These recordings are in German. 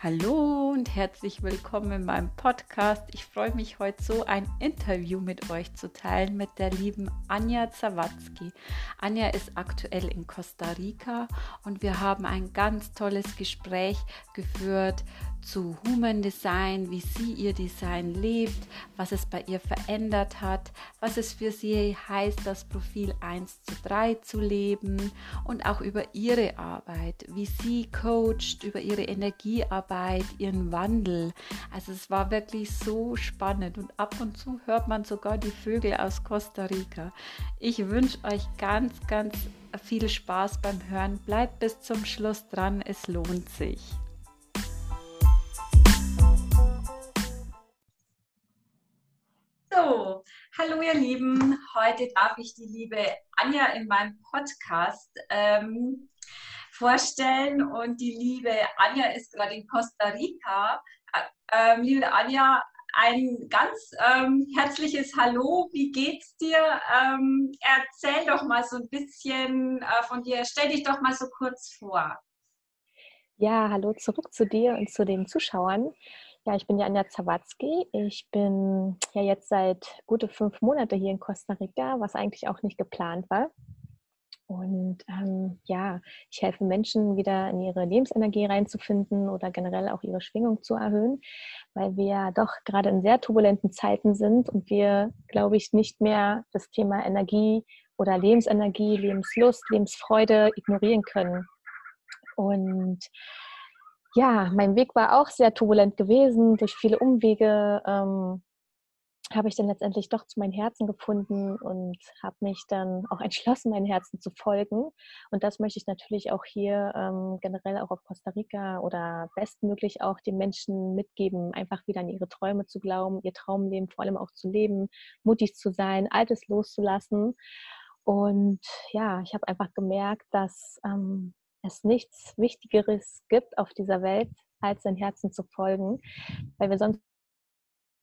Hallo und herzlich willkommen in meinem Podcast. Ich freue mich heute so, ein Interview mit euch zu teilen mit der lieben Anja Zawatzki. Anja ist aktuell in Costa Rica und wir haben ein ganz tolles Gespräch geführt zu Human Design, wie sie ihr Design lebt, was es bei ihr verändert hat, was es für sie heißt, das Profil 1 zu 3 zu leben und auch über ihre Arbeit, wie sie coacht, über ihre Energiearbeit, ihren Wandel. Also es war wirklich so spannend und ab und zu hört man sogar die Vögel aus Costa Rica. Ich wünsche euch ganz, ganz viel Spaß beim Hören. Bleibt bis zum Schluss dran, es lohnt sich. Hallo ihr Lieben. Heute darf ich die liebe Anja in meinem Podcast ähm, vorstellen und die liebe Anja ist gerade in Costa Rica. Ähm, liebe Anja, ein ganz ähm, herzliches Hallo. Wie geht's dir? Ähm, erzähl doch mal so ein bisschen äh, von dir. Stell dich doch mal so kurz vor. Ja, hallo zurück zu dir und zu den Zuschauern. Ja, ich bin ja Anja Zawatzki. Ich bin ja jetzt seit gute fünf Monate hier in Costa Rica, was eigentlich auch nicht geplant war. Und ähm, ja, ich helfe Menschen wieder in ihre Lebensenergie reinzufinden oder generell auch ihre Schwingung zu erhöhen, weil wir doch gerade in sehr turbulenten Zeiten sind und wir, glaube ich, nicht mehr das Thema Energie oder Lebensenergie, Lebenslust, Lebensfreude ignorieren können. Und ja, mein Weg war auch sehr turbulent gewesen. Durch viele Umwege ähm, habe ich dann letztendlich doch zu meinem Herzen gefunden und habe mich dann auch entschlossen, meinem Herzen zu folgen. Und das möchte ich natürlich auch hier ähm, generell auch auf Costa Rica oder bestmöglich auch den Menschen mitgeben, einfach wieder an ihre Träume zu glauben, ihr Traumleben vor allem auch zu leben, mutig zu sein, Altes loszulassen. Und ja, ich habe einfach gemerkt, dass ähm, es nichts Wichtigeres gibt auf dieser Welt, als sein Herzen zu folgen, weil wir sonst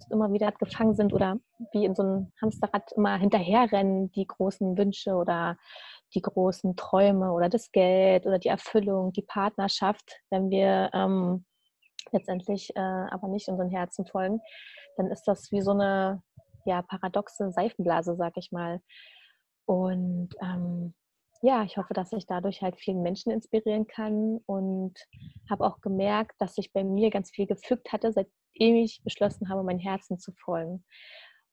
immer wieder gefangen sind oder wie in so einem Hamsterrad immer hinterherrennen, die großen Wünsche oder die großen Träume oder das Geld oder die Erfüllung, die Partnerschaft, wenn wir ähm, letztendlich äh, aber nicht unseren Herzen folgen, dann ist das wie so eine ja, paradoxe Seifenblase, sag ich mal. Und ähm, ja, ich hoffe, dass ich dadurch halt vielen Menschen inspirieren kann und habe auch gemerkt, dass sich bei mir ganz viel gefügt hatte, seitdem ich beschlossen habe, mein Herzen zu folgen.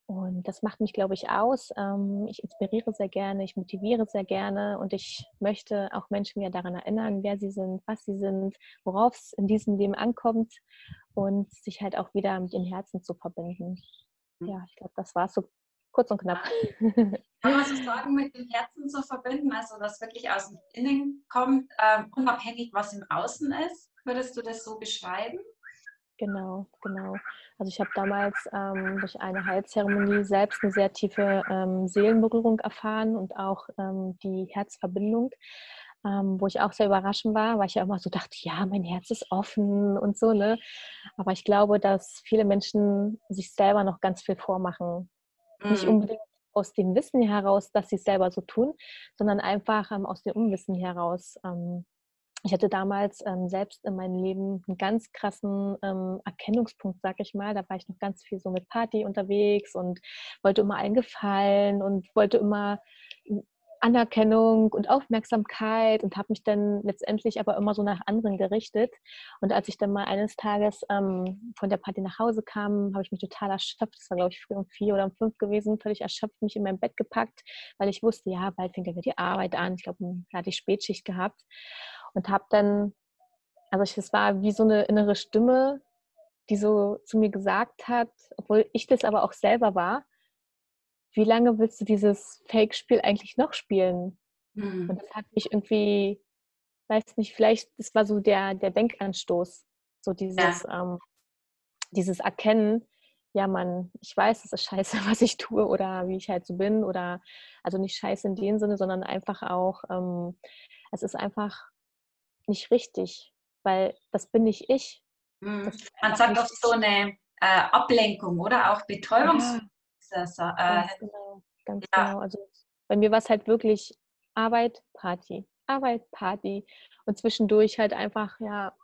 Und das macht mich, glaube ich, aus. Ähm, ich inspiriere sehr gerne, ich motiviere sehr gerne und ich möchte auch Menschen ja daran erinnern, wer sie sind, was sie sind, worauf es in diesem Leben ankommt und sich halt auch wieder mit ihren Herzen zu verbinden. Hm. Ja, ich glaube, das war es so kurz und knapp. Kann man so sagen, mit dem Herzen zu verbinden, also das wirklich aus dem Innen kommt, ähm, unabhängig was im Außen ist? Würdest du das so beschreiben? Genau, genau. Also ich habe damals ähm, durch eine Heilzeremonie selbst eine sehr tiefe ähm, Seelenberührung erfahren und auch ähm, die Herzverbindung, ähm, wo ich auch sehr überraschend war, weil ich ja immer so dachte, ja, mein Herz ist offen und so, ne? Aber ich glaube, dass viele Menschen sich selber noch ganz viel vormachen nicht mhm. unbedingt aus dem Wissen heraus, dass sie es selber so tun, sondern einfach ähm, aus dem Unwissen heraus. Ähm, ich hatte damals ähm, selbst in meinem Leben einen ganz krassen ähm, Erkennungspunkt, sag ich mal. Da war ich noch ganz viel so mit Party unterwegs und wollte immer allen gefallen und wollte immer Anerkennung und Aufmerksamkeit und habe mich dann letztendlich aber immer so nach anderen gerichtet. Und als ich dann mal eines Tages ähm, von der Party nach Hause kam, habe ich mich total erschöpft. Das war, glaube ich, früh um vier oder um fünf gewesen, völlig erschöpft, mich in mein Bett gepackt, weil ich wusste, ja, bald fängt ja wieder die Arbeit an. Ich glaube, da hatte ich Spätschicht gehabt und habe dann, also es war wie so eine innere Stimme, die so zu mir gesagt hat, obwohl ich das aber auch selber war, wie lange willst du dieses Fake-Spiel eigentlich noch spielen? Mhm. Und das hat mich irgendwie, weiß nicht, vielleicht, das war so der, der Denkanstoß, so dieses, ja. ähm, dieses Erkennen, ja, man, ich weiß, es ist scheiße, was ich tue oder wie ich halt so bin oder, also nicht scheiße in dem Sinne, sondern einfach auch, ähm, es ist einfach nicht richtig, weil das bin nicht ich. Mhm. Man sagt oft so eine äh, Ablenkung oder auch Betäubungs- ja das. Äh, ganz genau, ganz ja. genau. Also bei mir war es halt wirklich Arbeit, Party, Arbeit, Party und zwischendurch halt einfach, ja,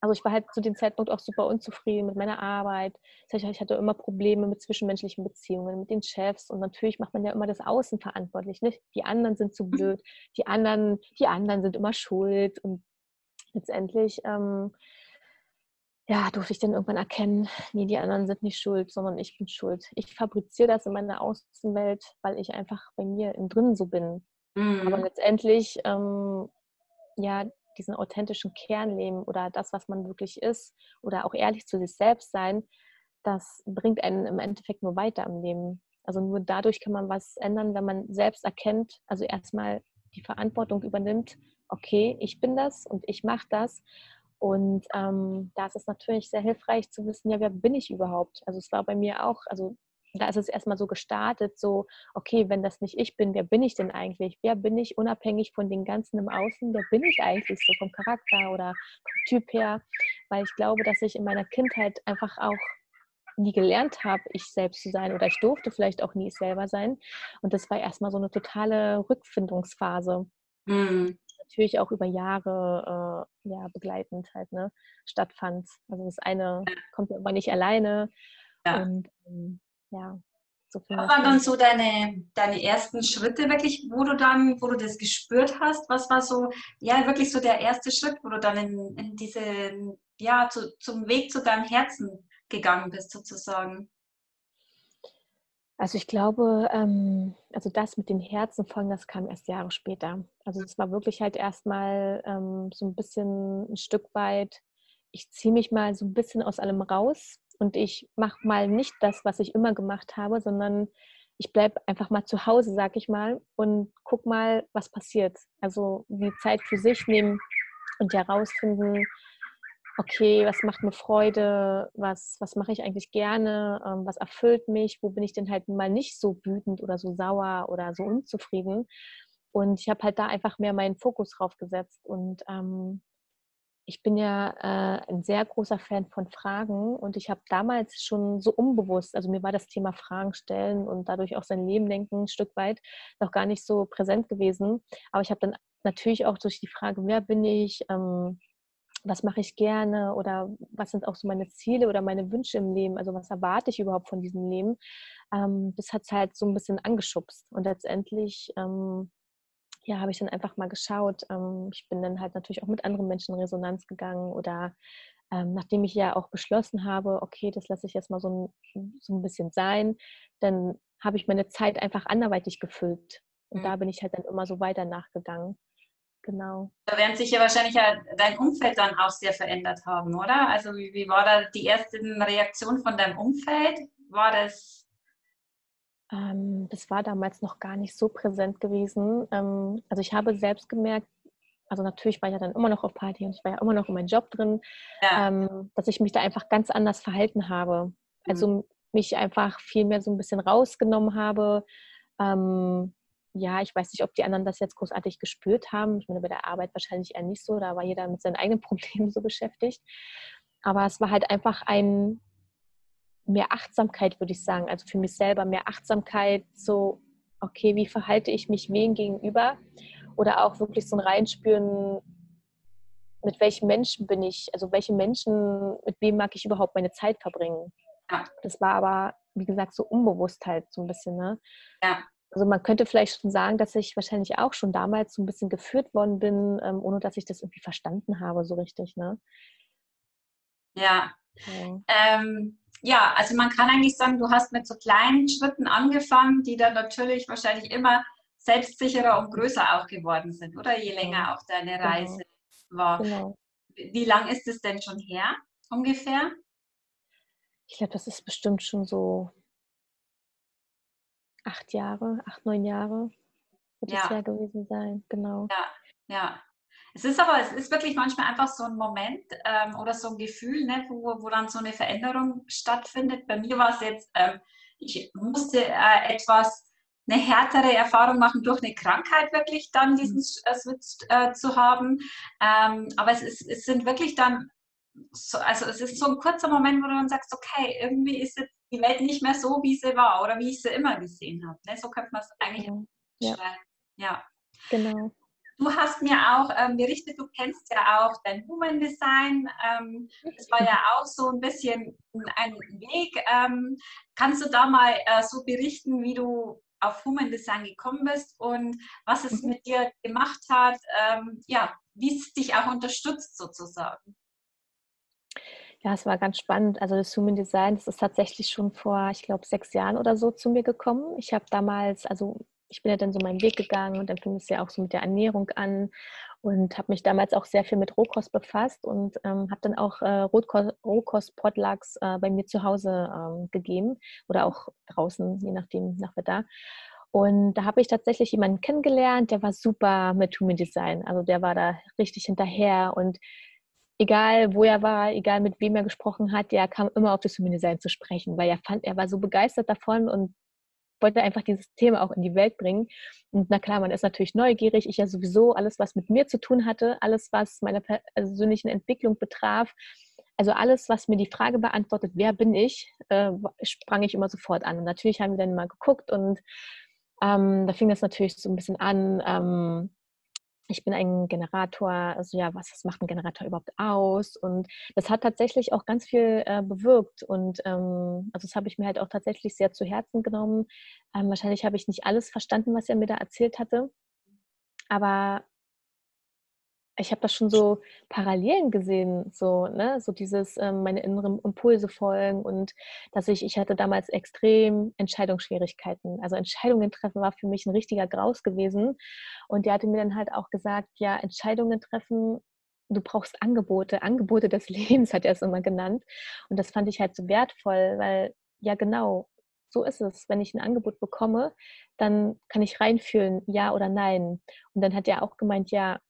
also ich war halt zu dem Zeitpunkt auch super unzufrieden mit meiner Arbeit. Das heißt, ich hatte immer Probleme mit zwischenmenschlichen Beziehungen, mit den Chefs und natürlich macht man ja immer das Außen verantwortlich. Nicht? Die anderen sind zu mhm. blöd, die anderen, die anderen sind immer schuld und letztendlich ähm, ja, durfte ich dann irgendwann erkennen, nee, die anderen sind nicht schuld, sondern ich bin schuld. Ich fabriziere das in meiner Außenwelt, weil ich einfach bei mir im Drinnen so bin. Mhm. Aber letztendlich, ähm, ja, diesen authentischen Kern leben oder das, was man wirklich ist oder auch ehrlich zu sich selbst sein, das bringt einen im Endeffekt nur weiter im Leben. Also nur dadurch kann man was ändern, wenn man selbst erkennt, also erstmal die Verantwortung übernimmt, okay, ich bin das und ich mache das. Und ähm, da ist es natürlich sehr hilfreich zu wissen, ja, wer bin ich überhaupt? Also es war bei mir auch, also da ist es erstmal so gestartet, so, okay, wenn das nicht ich bin, wer bin ich denn eigentlich? Wer bin ich unabhängig von den ganzen im Außen? Wer bin ich eigentlich so vom Charakter oder vom Typ her? Weil ich glaube, dass ich in meiner Kindheit einfach auch nie gelernt habe, ich selbst zu sein oder ich durfte vielleicht auch nie selber sein. Und das war erstmal so eine totale Rückfindungsphase. Mhm. Natürlich auch über Jahre äh, ja, begleitend halt ne, stattfand. Also das eine kommt immer nicht alleine. Ja. Und ähm, ja, so. Was waren dann so deine, deine ersten Schritte wirklich, wo du dann, wo du das gespürt hast? Was war so, ja, wirklich so der erste Schritt, wo du dann in, in diese, ja, zu, zum Weg zu deinem Herzen gegangen bist, sozusagen? Also ich glaube, ähm, also das mit den Herzen folgen, das kam erst Jahre später. Also es war wirklich halt erstmal ähm, so ein bisschen ein Stück weit, ich ziehe mich mal so ein bisschen aus allem raus und ich mache mal nicht das, was ich immer gemacht habe, sondern ich bleibe einfach mal zu Hause, sag ich mal, und guck mal, was passiert. Also die Zeit für sich nehmen und herausfinden, okay, was macht mir Freude, was, was mache ich eigentlich gerne, ähm, was erfüllt mich, wo bin ich denn halt mal nicht so wütend oder so sauer oder so unzufrieden. Und ich habe halt da einfach mehr meinen Fokus drauf gesetzt. Und ähm, ich bin ja äh, ein sehr großer Fan von Fragen. Und ich habe damals schon so unbewusst, also mir war das Thema Fragen stellen und dadurch auch sein Leben denken ein Stück weit noch gar nicht so präsent gewesen. Aber ich habe dann natürlich auch durch die Frage, wer bin ich, ähm, was mache ich gerne oder was sind auch so meine Ziele oder meine Wünsche im Leben, also was erwarte ich überhaupt von diesem Leben, ähm, das hat es halt so ein bisschen angeschubst und letztendlich ähm, ja, habe ich dann einfach mal geschaut. Ähm, ich bin dann halt natürlich auch mit anderen Menschen in Resonanz gegangen oder ähm, nachdem ich ja auch beschlossen habe, okay, das lasse ich jetzt mal so ein, so ein bisschen sein, dann habe ich meine Zeit einfach anderweitig gefüllt. Und mhm. da bin ich halt dann immer so weiter nachgegangen. Genau. Da werden sich ja wahrscheinlich ja dein Umfeld dann auch sehr verändert haben, oder? Also wie, wie war da die erste Reaktion von deinem Umfeld? War das ähm, das war damals noch gar nicht so präsent gewesen. Ähm, also ich habe selbst gemerkt, also natürlich war ich ja dann immer noch auf Party und ich war ja immer noch in meinem Job drin, ja. ähm, dass ich mich da einfach ganz anders verhalten habe. Also mhm. mich einfach viel mehr so ein bisschen rausgenommen habe. Ähm, ja, ich weiß nicht, ob die anderen das jetzt großartig gespürt haben. Ich meine, bei der Arbeit wahrscheinlich eher nicht so. Da war jeder mit seinen eigenen Problemen so beschäftigt. Aber es war halt einfach ein, mehr Achtsamkeit, würde ich sagen. Also für mich selber mehr Achtsamkeit, so, okay, wie verhalte ich mich wem gegenüber? Oder auch wirklich so ein Reinspüren, mit welchen Menschen bin ich, also welche Menschen, mit wem mag ich überhaupt meine Zeit verbringen. Ja. Das war aber, wie gesagt, so unbewusst halt so ein bisschen. Ne? Ja. Also man könnte vielleicht schon sagen, dass ich wahrscheinlich auch schon damals so ein bisschen geführt worden bin, ähm, ohne dass ich das irgendwie verstanden habe, so richtig. Ne? Ja. ja. Ähm, ja, also man kann eigentlich sagen, du hast mit so kleinen Schritten angefangen, die dann natürlich wahrscheinlich immer selbstsicherer und größer auch geworden sind, oder je länger auch deine genau. Reise genau. war. Genau. Wie lang ist es denn schon her, ungefähr? Ich glaube, das ist bestimmt schon so acht Jahre, acht, neun Jahre wird ja. es ja gewesen sein, genau. Ja, ja. Es ist aber, es ist wirklich manchmal einfach so ein Moment ähm, oder so ein Gefühl, ne, wo, wo dann so eine Veränderung stattfindet. Bei mir war es jetzt, ähm, ich musste äh, etwas, eine härtere Erfahrung machen durch eine Krankheit wirklich dann mhm. diesen äh, Switch äh, zu haben. Ähm, aber es, ist, es sind wirklich dann, so, also es ist so ein kurzer Moment, wo du dann sagst, okay, irgendwie ist jetzt die Welt nicht mehr so, wie sie war oder wie ich sie immer gesehen habe. Ne? So könnte man es eigentlich ja. ja. ja. Genau. du hast mir auch ähm, berichtet, du kennst ja auch dein Human Design. Ähm, das war ja auch so ein bisschen ein Weg. Ähm, kannst du da mal äh, so berichten, wie du auf Human Design gekommen bist und was es mhm. mit dir gemacht hat, ähm, ja, wie es dich auch unterstützt sozusagen? Ja, es war ganz spannend. Also das Human Design, das ist tatsächlich schon vor, ich glaube, sechs Jahren oder so zu mir gekommen. Ich habe damals, also ich bin ja dann so meinen Weg gegangen und dann fing es ja auch so mit der Ernährung an und habe mich damals auch sehr viel mit Rohkost befasst und ähm, habe dann auch äh, Rohkost-Potlucks äh, bei mir zu Hause ähm, gegeben oder auch draußen, je nachdem, nach da. Und da habe ich tatsächlich jemanden kennengelernt, der war super mit Human Design. Also der war da richtig hinterher und egal wo er war, egal mit wem er gesprochen hat, der kam immer auf das Human zu sprechen, weil er fand, er war so begeistert davon und wollte einfach dieses Thema auch in die Welt bringen. Und na klar, man ist natürlich neugierig. Ich ja sowieso alles, was mit mir zu tun hatte, alles, was meine persönlichen Entwicklung betraf, also alles, was mir die Frage beantwortet, wer bin ich, äh, sprang ich immer sofort an. Und natürlich haben wir dann mal geguckt und ähm, da fing das natürlich so ein bisschen an. Ähm, ich bin ein Generator, also ja, was, macht ein Generator überhaupt aus? Und das hat tatsächlich auch ganz viel äh, bewirkt. Und ähm, also das habe ich mir halt auch tatsächlich sehr zu Herzen genommen. Ähm, wahrscheinlich habe ich nicht alles verstanden, was er mir da erzählt hatte. Aber ich habe das schon so Parallelen gesehen, so, ne, so dieses ähm, meine inneren Impulse folgen und dass ich, ich hatte damals extrem Entscheidungsschwierigkeiten. Also Entscheidungen treffen war für mich ein richtiger Graus gewesen. Und der hatte mir dann halt auch gesagt, ja, Entscheidungen treffen, du brauchst Angebote, Angebote des Lebens, hat er es immer genannt. Und das fand ich halt so wertvoll, weil, ja genau, so ist es. Wenn ich ein Angebot bekomme, dann kann ich reinfühlen, ja oder nein. Und dann hat er auch gemeint, ja,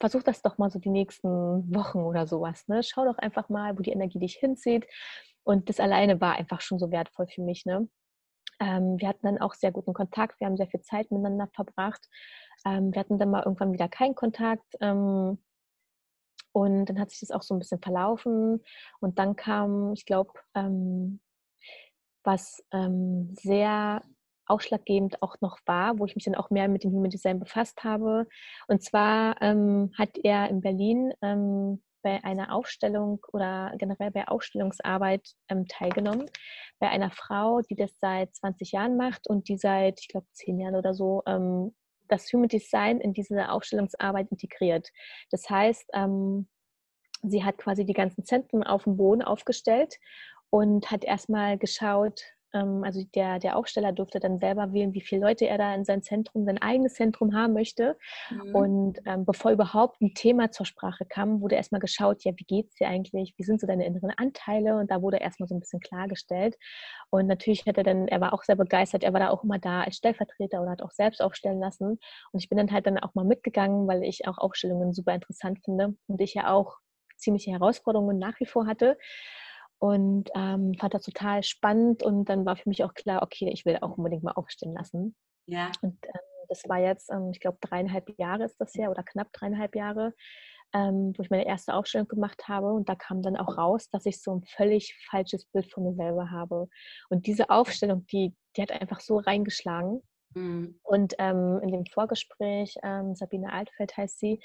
versuch das doch mal so die nächsten Wochen oder sowas. Ne? Schau doch einfach mal, wo die Energie dich hinzieht. Und das alleine war einfach schon so wertvoll für mich. Ne? Ähm, wir hatten dann auch sehr guten Kontakt. Wir haben sehr viel Zeit miteinander verbracht. Ähm, wir hatten dann mal irgendwann wieder keinen Kontakt. Ähm, und dann hat sich das auch so ein bisschen verlaufen. Und dann kam, ich glaube, ähm, was ähm, sehr ausschlaggebend auch noch war, wo ich mich dann auch mehr mit dem Human Design befasst habe. Und zwar ähm, hat er in Berlin ähm, bei einer Aufstellung oder generell bei Ausstellungsarbeit ähm, teilgenommen. Bei einer Frau, die das seit 20 Jahren macht und die seit, ich glaube, 10 Jahren oder so ähm, das Human Design in diese Aufstellungsarbeit integriert. Das heißt, ähm, sie hat quasi die ganzen Zentren auf dem Boden aufgestellt und hat erstmal geschaut, also der, der Aufsteller durfte dann selber wählen, wie viele Leute er da in sein Zentrum, sein eigenes Zentrum haben möchte. Mhm. Und ähm, bevor überhaupt ein Thema zur Sprache kam, wurde erstmal geschaut, ja, wie geht es dir eigentlich? Wie sind so deine inneren Anteile? Und da wurde erstmal so ein bisschen klargestellt. Und natürlich hat er dann, er war auch sehr begeistert, er war da auch immer da als Stellvertreter oder hat auch selbst aufstellen lassen. Und ich bin dann halt dann auch mal mitgegangen, weil ich auch Aufstellungen super interessant finde und ich ja auch ziemliche Herausforderungen nach wie vor hatte und ähm, fand das total spannend und dann war für mich auch klar, okay, ich will auch unbedingt mal aufstehen lassen. Ja. Und ähm, das war jetzt, ähm, ich glaube, dreieinhalb Jahre ist das her oder knapp dreieinhalb Jahre, ähm, wo ich meine erste Aufstellung gemacht habe und da kam dann auch raus, dass ich so ein völlig falsches Bild von mir selber habe. Und diese Aufstellung, die, die hat einfach so reingeschlagen. Mhm. Und ähm, in dem Vorgespräch, ähm, Sabine Altfeld heißt sie,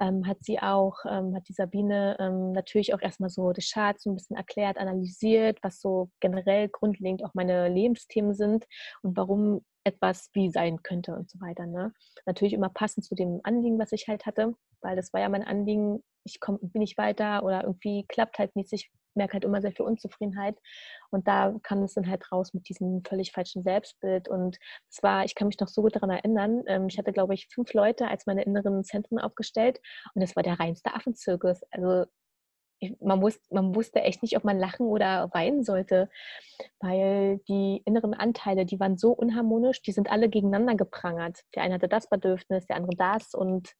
ähm, hat sie auch, ähm, hat die Sabine ähm, natürlich auch erstmal so die Charts so ein bisschen erklärt, analysiert, was so generell grundlegend auch meine Lebensthemen sind und warum etwas wie sein könnte und so weiter. Ne? Natürlich immer passend zu dem Anliegen, was ich halt hatte, weil das war ja mein Anliegen, ich komme, bin ich weiter oder irgendwie klappt halt mäßig merke halt immer sehr viel Unzufriedenheit. Und da kam es dann halt raus mit diesem völlig falschen Selbstbild. Und zwar, ich kann mich noch so gut daran erinnern, ähm, ich hatte, glaube ich, fünf Leute als meine inneren Zentren aufgestellt und es war der reinste Affenzirkus. Also man, wusste, man wusste echt nicht, ob man lachen oder weinen sollte, weil die inneren Anteile, die waren so unharmonisch, die sind alle gegeneinander geprangert. Der eine hatte das Bedürfnis, der andere das und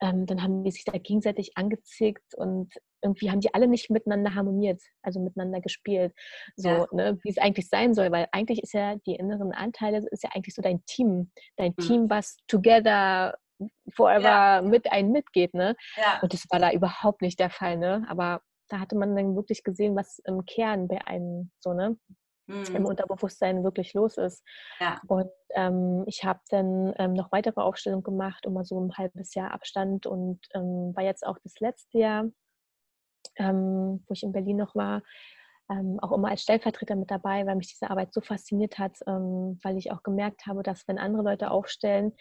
ähm, dann haben die sich da gegenseitig angezickt und irgendwie haben die alle nicht miteinander harmoniert, also miteinander gespielt, so, ja. ne, wie es eigentlich sein soll, weil eigentlich ist ja die inneren Anteile, ist ja eigentlich so dein Team, dein mhm. Team, was together forever ja. mit einem mitgeht, ne? Ja. Und das war da überhaupt nicht der Fall, ne? Aber da hatte man dann wirklich gesehen, was im Kern bei einem so, ne? mhm. im Unterbewusstsein wirklich los ist. Ja. Und ähm, ich habe dann ähm, noch weitere Aufstellungen gemacht, immer so ein halbes Jahr Abstand und ähm, war jetzt auch das letzte Jahr, ähm, wo ich in Berlin noch war, ähm, auch immer als Stellvertreter mit dabei, weil mich diese Arbeit so fasziniert hat, ähm, weil ich auch gemerkt habe, dass wenn andere Leute aufstellen,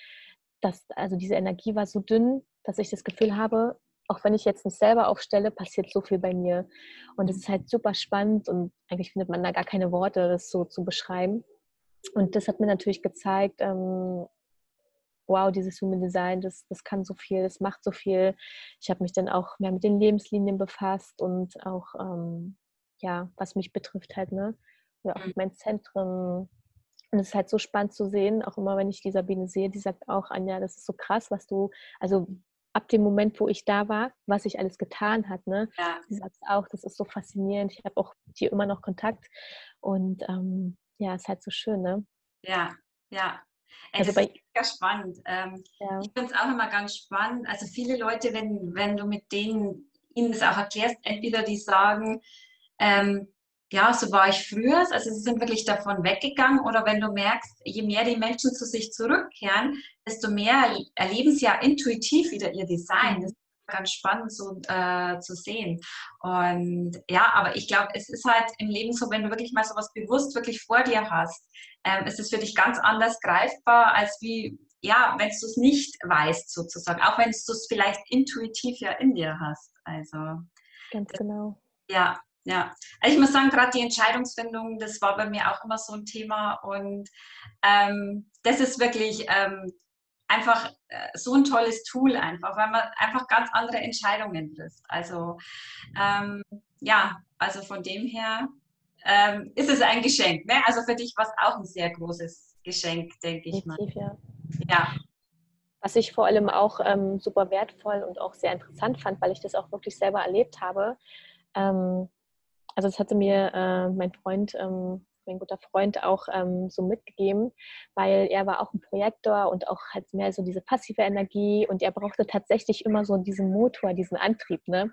dass also diese Energie war so dünn, dass ich das Gefühl habe, auch wenn ich jetzt nicht selber aufstelle, passiert so viel bei mir. Und es ist halt super spannend und eigentlich findet man da gar keine Worte, das so zu beschreiben. Und das hat mir natürlich gezeigt, ähm, wow, dieses Human Design, das, das kann so viel, das macht so viel. Ich habe mich dann auch mehr mit den Lebenslinien befasst und auch, ähm, ja, was mich betrifft halt, ne? Oder auch mhm. mit meinen Zentren. Und es ist halt so spannend zu sehen, auch immer wenn ich die Sabine sehe, die sagt auch, Anja, das ist so krass, was du, also ab dem Moment, wo ich da war, was ich alles getan hat. Ne? Ja. Sie sagt auch, das ist so faszinierend. Ich habe auch mit dir immer noch Kontakt. Und ähm, ja, ist halt so schön, ne? Ja, ja. Ey, also ist mega spannend. Ähm, ja. Ich finde es auch immer ganz spannend. Also viele Leute, wenn, wenn du mit denen ihnen das auch erklärst, entweder die sagen, ähm, ja, so war ich früher. Also sie sind wirklich davon weggegangen. Oder wenn du merkst, je mehr die Menschen zu sich zurückkehren, desto mehr erleben sie ja intuitiv wieder ihr Design. Das ist ganz spannend so äh, zu sehen. Und ja, aber ich glaube, es ist halt im Leben so, wenn du wirklich mal so was bewusst wirklich vor dir hast, ähm, ist es für dich ganz anders greifbar, als wie, ja, wenn du es nicht weißt sozusagen, auch wenn du es vielleicht intuitiv ja in dir hast. Also. Ganz genau. Ja, ja, also ich muss sagen, gerade die Entscheidungsfindung, das war bei mir auch immer so ein Thema und ähm, das ist wirklich ähm, einfach äh, so ein tolles Tool einfach, weil man einfach ganz andere Entscheidungen trifft. Also ähm, ja, also von dem her ähm, ist es ein Geschenk. Ne? Also für dich war es auch ein sehr großes Geschenk, denke ich mal. Ja. ja. Was ich vor allem auch ähm, super wertvoll und auch sehr interessant fand, weil ich das auch wirklich selber erlebt habe, ähm, also das hatte mir äh, mein Freund, ähm, mein guter Freund auch ähm, so mitgegeben, weil er war auch ein Projektor und auch halt mehr so diese passive Energie und er brauchte tatsächlich immer so diesen Motor, diesen Antrieb, ne?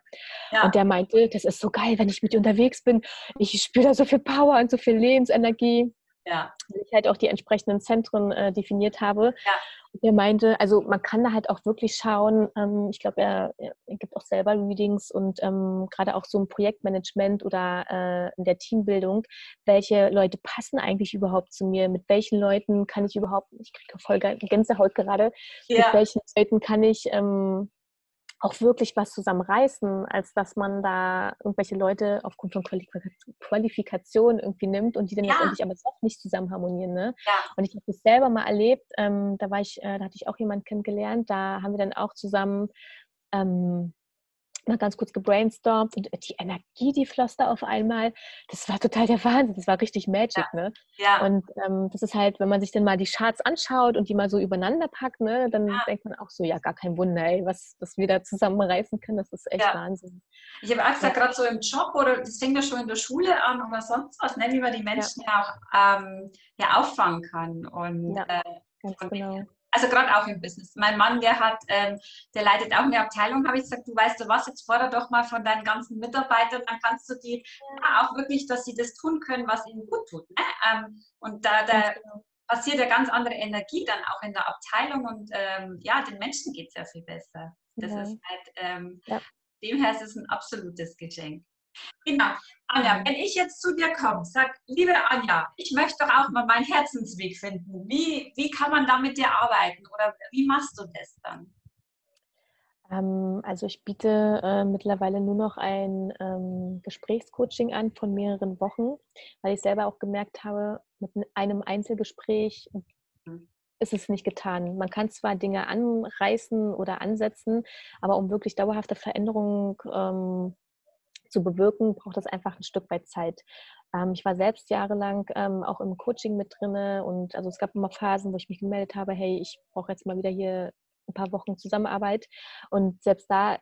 Ja. Und der meinte, das ist so geil, wenn ich mit dir unterwegs bin, ich spüre da so viel Power und so viel Lebensenergie. Ja. Weil ich halt auch die entsprechenden Zentren äh, definiert habe. Ja. Und er meinte, also man kann da halt auch wirklich schauen, ähm, ich glaube, er, er, gibt auch selber Readings und ähm, gerade auch so im Projektmanagement oder äh, in der Teambildung, welche Leute passen eigentlich überhaupt zu mir, mit welchen Leuten kann ich überhaupt, ich kriege voll Gänsehaut gerade, ja. mit welchen Leuten kann ich ähm, auch wirklich was zusammen reißen, als dass man da irgendwelche Leute aufgrund von Qualifikation irgendwie nimmt und die dann ja. letztendlich aber doch nicht zusammen harmonieren. Ne? Ja. Und ich habe das selber mal erlebt, ähm, da war ich, äh, da hatte ich auch jemanden kennengelernt, da haben wir dann auch zusammen ähm, mal ganz kurz gebrainstormt und die Energie, die floss da auf einmal, das war total der Wahnsinn, das war richtig Magic, ja. ne? Ja. Und ähm, das ist halt, wenn man sich dann mal die Charts anschaut und die mal so übereinander packt, ne, dann ja. denkt man auch so, ja, gar kein Wunder, ey, was, was wir da zusammenreißen können, das ist echt ja. Wahnsinn. Ich habe auch gesagt, gerade so im Job oder das fängt ja schon in der Schule an oder sonst was, ne, wie man die Menschen ja, auch ähm, ja, auffangen kann. Und äh, ganz genau also gerade auch im Business. Mein Mann, der hat, ähm, der leitet auch eine Abteilung, habe ich gesagt, du weißt du was, jetzt fordere doch mal von deinen ganzen Mitarbeitern, dann kannst du die ja, auch wirklich, dass sie das tun können, was ihnen gut tut. Ne? Ähm, und da, da genau. passiert ja ganz andere Energie dann auch in der Abteilung und ähm, ja, den Menschen geht es ja viel besser. Das ja. ist halt, ähm, ja. demher ist es ein absolutes Geschenk. Genau. Anja, wenn ich jetzt zu dir komme, sag, liebe Anja, ich möchte doch auch mal meinen Herzensweg finden. Wie, wie kann man da mit dir arbeiten oder wie machst du das dann? Ähm, also ich biete äh, mittlerweile nur noch ein ähm, Gesprächscoaching an von mehreren Wochen, weil ich selber auch gemerkt habe, mit einem Einzelgespräch mhm. ist es nicht getan. Man kann zwar Dinge anreißen oder ansetzen, aber um wirklich dauerhafte Veränderungen ähm, zu bewirken, braucht das einfach ein Stück weit Zeit. Ähm, ich war selbst jahrelang ähm, auch im Coaching mit drinne und also es gab immer Phasen, wo ich mich gemeldet habe, hey, ich brauche jetzt mal wieder hier ein paar Wochen Zusammenarbeit. Und selbst da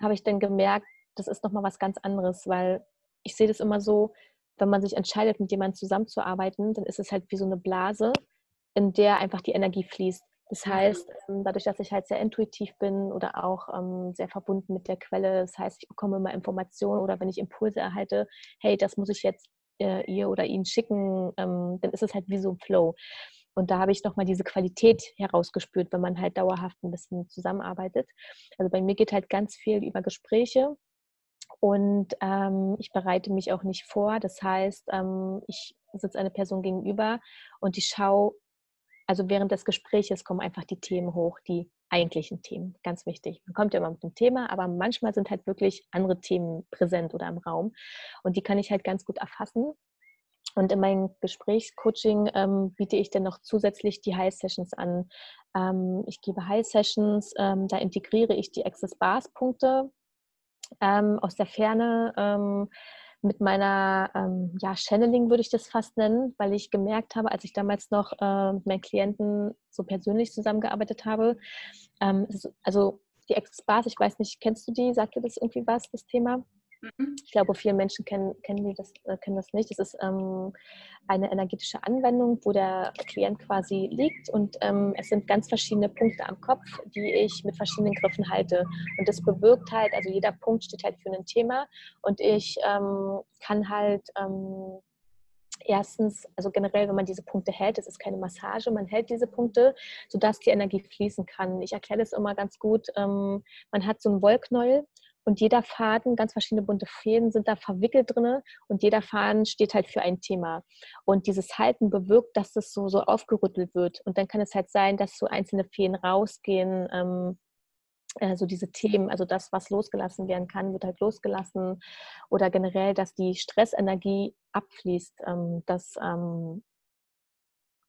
habe ich dann gemerkt, das ist nochmal was ganz anderes, weil ich sehe das immer so, wenn man sich entscheidet, mit jemandem zusammenzuarbeiten, dann ist es halt wie so eine Blase, in der einfach die Energie fließt. Das mhm. heißt, ähm, dadurch, dass ich halt sehr intuitiv bin oder auch ähm, sehr verbunden mit der Quelle, das heißt, ich bekomme immer Informationen oder wenn ich Impulse erhalte, hey, das muss ich jetzt äh, ihr oder ihn schicken, ähm, dann ist es halt wie so ein Flow. Und da habe ich nochmal diese Qualität herausgespürt, wenn man halt dauerhaft ein bisschen zusammenarbeitet. Also bei mir geht halt ganz viel über Gespräche und ähm, ich bereite mich auch nicht vor. Das heißt, ähm, ich sitze eine Person gegenüber und ich schaue, also während des Gespräches kommen einfach die Themen hoch, die eigentlichen Themen. Ganz wichtig. Man kommt ja immer mit dem Thema, aber manchmal sind halt wirklich andere Themen präsent oder im Raum. Und die kann ich halt ganz gut erfassen. Und in meinem Gesprächscoaching ähm, biete ich dann noch zusätzlich die High Sessions an. Ähm, ich gebe High Sessions, ähm, da integriere ich die Access Bars Punkte ähm, aus der Ferne ähm, mit meiner ähm, ja, Channeling würde ich das fast nennen, weil ich gemerkt habe, als ich damals noch äh, mit meinen Klienten so persönlich zusammengearbeitet habe, also die Access Bars, ich weiß nicht, kennst du die? Sagt dir das irgendwie was, das Thema? Mhm. Ich glaube, viele Menschen kennen, kennen, das, äh, kennen das nicht. Das ist ähm, eine energetische Anwendung, wo der Klient quasi liegt und ähm, es sind ganz verschiedene Punkte am Kopf, die ich mit verschiedenen Griffen halte. Und das bewirkt halt, also jeder Punkt steht halt für ein Thema und ich ähm, kann halt ähm, erstens, also generell, wenn man diese Punkte hält, es ist keine Massage, man hält diese Punkte, sodass die Energie fließen kann. Ich erkläre das immer ganz gut. Ähm, man hat so einen Wollknäuel und jeder Faden, ganz verschiedene bunte Fäden sind da verwickelt drin und jeder Faden steht halt für ein Thema. Und dieses Halten bewirkt, dass das so, so aufgerüttelt wird. Und dann kann es halt sein, dass so einzelne Fäden rausgehen, ähm, äh, so diese Themen, also das, was losgelassen werden kann, wird halt losgelassen. Oder generell, dass die Stressenergie abfließt, ähm, dass ähm,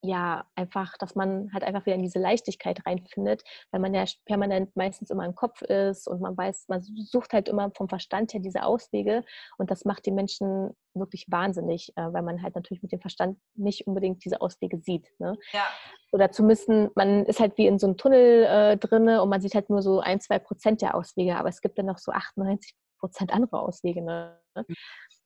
ja, einfach, dass man halt einfach wieder in diese Leichtigkeit reinfindet, weil man ja permanent meistens immer im Kopf ist und man weiß, man sucht halt immer vom Verstand her diese Auswege und das macht die Menschen wirklich wahnsinnig, äh, weil man halt natürlich mit dem Verstand nicht unbedingt diese Auswege sieht. Ne? Ja. Oder zumindest, man ist halt wie in so einem Tunnel äh, drinne und man sieht halt nur so ein, zwei Prozent der Auswege, aber es gibt dann noch so 98 Prozent andere Auswege. Ne? Mhm.